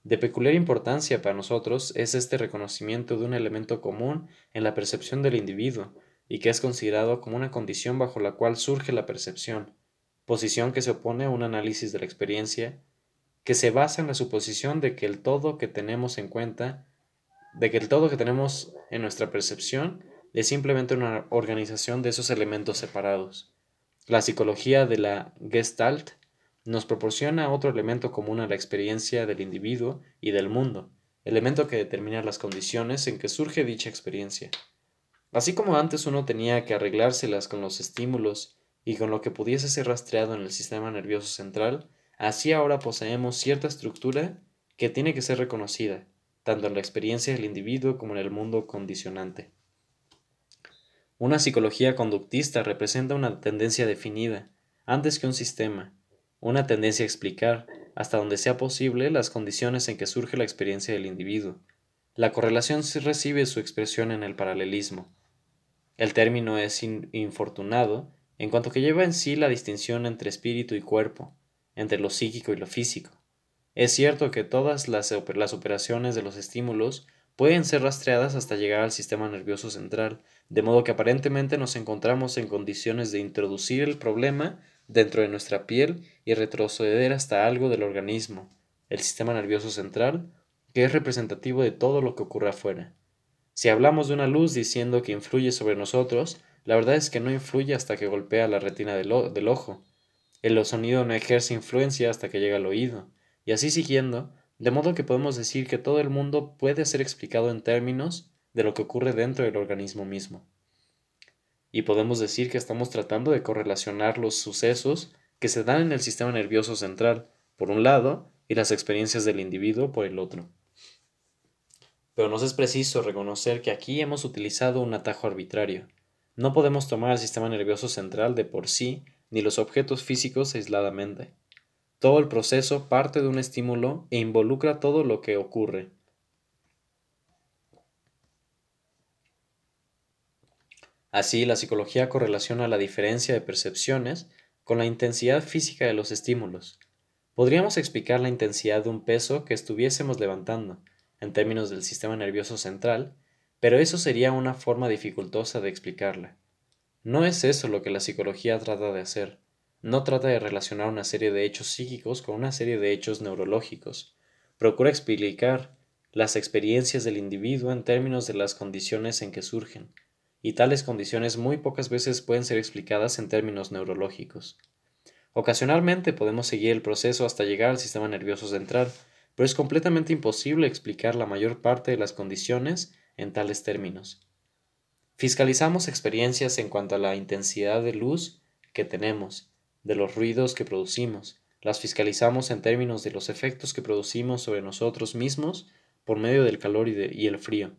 [SPEAKER 1] De peculiar importancia para nosotros es este reconocimiento de un elemento común en la percepción del individuo y que es considerado como una condición bajo la cual surge la percepción, posición que se opone a un análisis de la experiencia que se basa en la suposición de que el todo que tenemos en cuenta, de que el todo que tenemos en nuestra percepción es simplemente una organización de esos elementos separados. La psicología de la Gestalt nos proporciona otro elemento común a la experiencia del individuo y del mundo, elemento que determina las condiciones en que surge dicha experiencia. Así como antes uno tenía que arreglárselas con los estímulos y con lo que pudiese ser rastreado en el sistema nervioso central, así ahora poseemos cierta estructura que tiene que ser reconocida, tanto en la experiencia del individuo como en el mundo condicionante. Una psicología conductista representa una tendencia definida, antes que un sistema, una tendencia a explicar, hasta donde sea posible, las condiciones en que surge la experiencia del individuo. La correlación recibe su expresión en el paralelismo. El término es infortunado en cuanto que lleva en sí la distinción entre espíritu y cuerpo, entre lo psíquico y lo físico. Es cierto que todas las, operaciones de los estímulos pueden ser rastreadas hasta llegar al sistema nervioso central, de modo que aparentemente nos encontramos en condiciones de introducir el problema dentro de nuestra piel y retroceder hasta algo del organismo, el sistema nervioso central, que es representativo de todo lo que ocurre afuera. Si hablamos de una luz diciendo que influye sobre nosotros, la verdad es que no influye hasta que golpea la retina del ojo. El sonido no ejerce influencia hasta que llega al oído, y así siguiendo, de modo que podemos decir que todo el mundo puede ser explicado en términos de lo que ocurre dentro del organismo mismo y podemos decir que estamos tratando de correlacionar los sucesos que se dan en el sistema nervioso central, por un lado, y las experiencias del individuo por el otro. Pero nos es preciso reconocer que aquí hemos utilizado un atajo arbitrario. No podemos tomar el sistema nervioso central de por sí, ni los objetos físicos aisladamente. Todo el proceso parte de un estímulo e involucra todo lo que ocurre, Así, la psicología correlaciona la diferencia de percepciones con la intensidad física de los estímulos. Podríamos explicar la intensidad de un peso que estuviésemos levantando, en términos del sistema nervioso central, pero eso sería una forma dificultosa de explicarla. No es eso lo que la psicología trata de hacer. No trata de relacionar una serie de hechos psíquicos con una serie de hechos neurológicos. Procura explicar las experiencias del individuo en términos de las condiciones en que surgen y tales condiciones muy pocas veces pueden ser explicadas en términos neurológicos. Ocasionalmente podemos seguir el proceso hasta llegar al sistema nervioso central, pero es completamente imposible explicar la mayor parte de las condiciones en tales términos. Fiscalizamos experiencias en cuanto a la intensidad de luz que tenemos, de los ruidos que producimos, las fiscalizamos en términos de los efectos que producimos sobre nosotros mismos por medio del calor y, y el frío.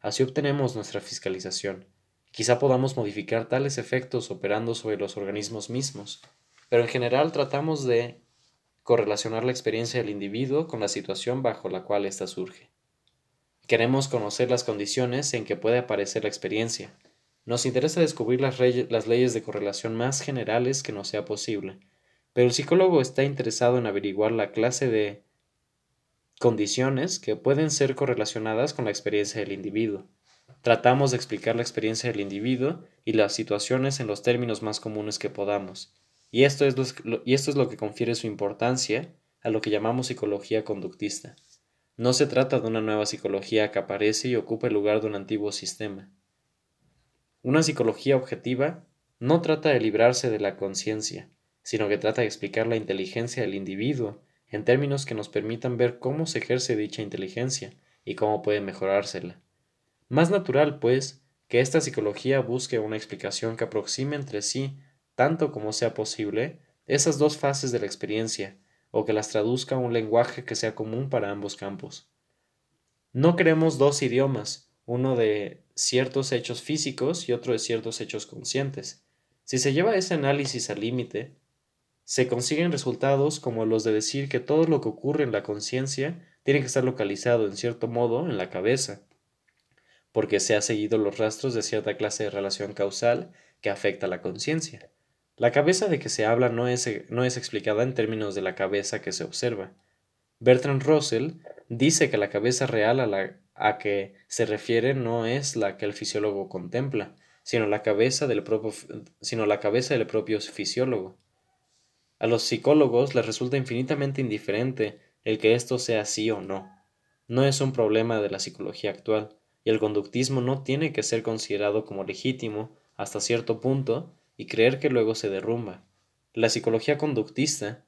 [SPEAKER 1] Así obtenemos nuestra fiscalización. Quizá podamos modificar tales efectos operando sobre los organismos mismos, pero en general tratamos de correlacionar la experiencia del individuo con la situación bajo la cual ésta surge. Queremos conocer las condiciones en que puede aparecer la experiencia. Nos interesa descubrir las, leyes de correlación más generales que nos sea posible, pero el psicólogo está interesado en averiguar la clase de condiciones que pueden ser correlacionadas con la experiencia del individuo. Tratamos de explicar la experiencia del individuo y las situaciones en los términos más comunes que podamos. Y esto es lo, y esto es lo que confiere su importancia a lo que llamamos psicología conductista. No se trata de una nueva psicología que aparece y ocupa el lugar de un antiguo sistema. Una psicología objetiva no trata de librarse de la conciencia, sino que trata de explicar la inteligencia del individuo en términos que nos permitan ver cómo se ejerce dicha inteligencia y cómo puede mejorársela. Más natural, pues, que esta psicología busque una explicación que aproxime entre sí, tanto como sea posible, esas dos fases de la experiencia, o que las traduzca a un lenguaje que sea común para ambos campos. No queremos dos idiomas, uno de ciertos hechos físicos y otro de ciertos hechos conscientes. Si se lleva ese análisis al límite, se consiguen resultados como los de decir que todo lo que ocurre en la conciencia tiene que estar localizado en cierto modo en la cabeza. porque se ha seguido los rastros de cierta clase de relación causal que afecta a la conciencia. La cabeza de que se habla no es, no es explicada en términos de la cabeza que se observa. Bertrand Russell dice que la cabeza real a la a que se refiere no es la que el fisiólogo contempla, sino la cabeza del propio, sino la cabeza del propio fisiólogo. A los psicólogos les resulta infinitamente indiferente el que esto sea así o no. No es un problema de la psicología actual, y el conductismo no tiene que ser considerado como legítimo hasta cierto punto y creer que luego se derrumba. La psicología conductista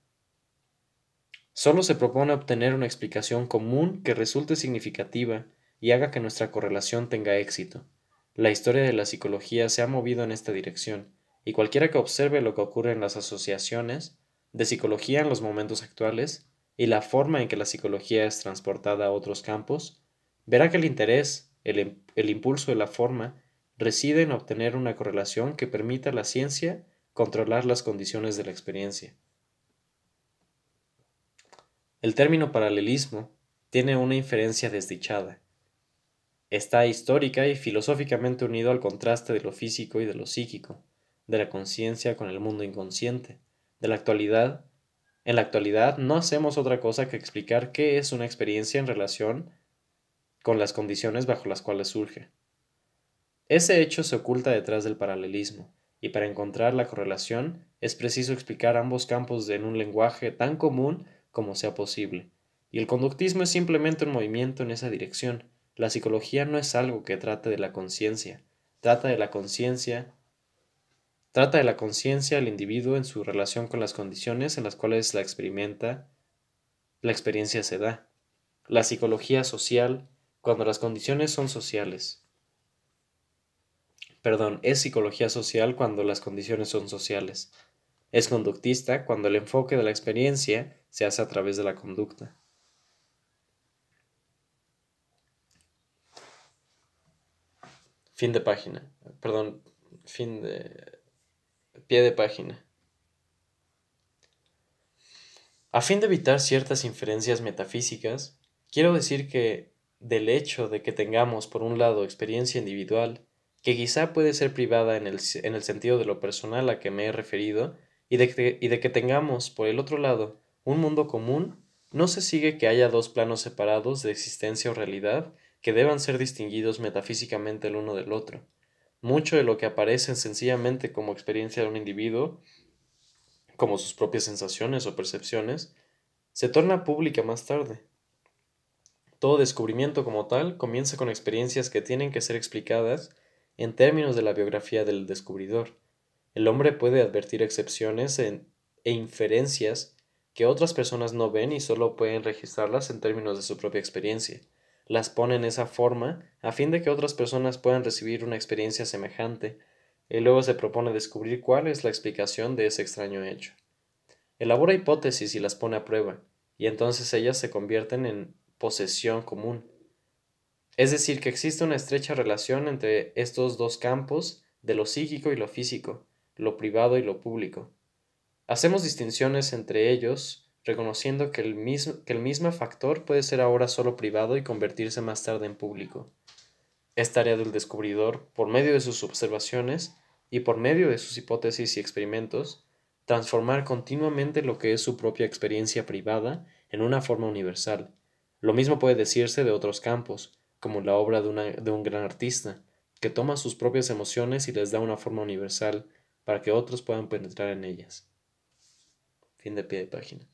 [SPEAKER 1] solo se propone obtener una explicación común que resulte significativa y haga que nuestra correlación tenga éxito. La historia de la psicología se ha movido en esta dirección, y cualquiera que observe lo que ocurre en las asociaciones de psicología en los momentos actuales y la forma en que la psicología es transportada a otros campos, verá que el interés, el, el impulso y la forma reside en obtener una correlación que permita a la ciencia controlar las condiciones de la experiencia. El término paralelismo tiene una inferencia desdichada. Está histórica y filosóficamente unido al contraste de lo físico y de lo psíquico, de la conciencia con el mundo inconsciente. De la actualidad, en la actualidad no hacemos otra cosa que explicar qué es una experiencia en relación con las condiciones bajo las cuales surge. Ese hecho se oculta detrás del paralelismo, y para encontrar la correlación es preciso explicar ambos campos en un lenguaje tan común como sea posible. Y el conductismo es simplemente un movimiento en esa dirección. La psicología no es algo que trate de la conciencia, trata de la conciencia Trata de la conciencia del individuo en su relación con las condiciones en las cuales la experimenta, la experiencia se da. La psicología social, cuando las condiciones son sociales, perdón, es psicología social cuando las condiciones son sociales. Es conductista cuando el enfoque de la experiencia se hace a través de la conducta. Fin de página. Perdón, fin de... pie de página. A fin de evitar ciertas inferencias metafísicas, quiero decir que del hecho de que tengamos, por un lado, experiencia individual que quizá puede ser privada en el, en el sentido de lo personal a que me he referido, y de, que, y de que tengamos, por el otro lado, un mundo común, no se sigue que haya dos planos separados de existencia o realidad que deban ser distinguidos metafísicamente el uno del otro. Mucho de lo que aparece sencillamente como experiencia de un individuo, como sus propias sensaciones o percepciones, se torna pública más tarde. Todo descubrimiento como tal comienza con experiencias que tienen que ser explicadas en términos de la biografía del descubridor, el hombre puede advertir excepciones e inferencias que otras personas no ven y solo pueden registrarlas en términos de su propia experiencia. Las pone en esa forma a fin de que otras personas puedan recibir una experiencia semejante y luego se propone descubrir cuál es la explicación de ese extraño hecho. Elabora hipótesis y las pone a prueba, y entonces ellas se convierten en posesión común. Es decir, que existe una estrecha relación entre estos dos campos de lo psíquico y lo físico, lo privado y lo público. Hacemos distinciones entre ellos, reconociendo que el, mismo, que el mismo factor puede ser ahora solo privado y convertirse más tarde en público. Es tarea del descubridor, por medio de sus observaciones y por medio de sus hipótesis y experimentos, transformar continuamente lo que es su propia experiencia privada en una forma universal. Lo mismo puede decirse de otros campos, como la obra de, de un gran artista, que toma sus propias emociones y les da una forma universal para que otros puedan penetrar en ellas. Fin de pie de página.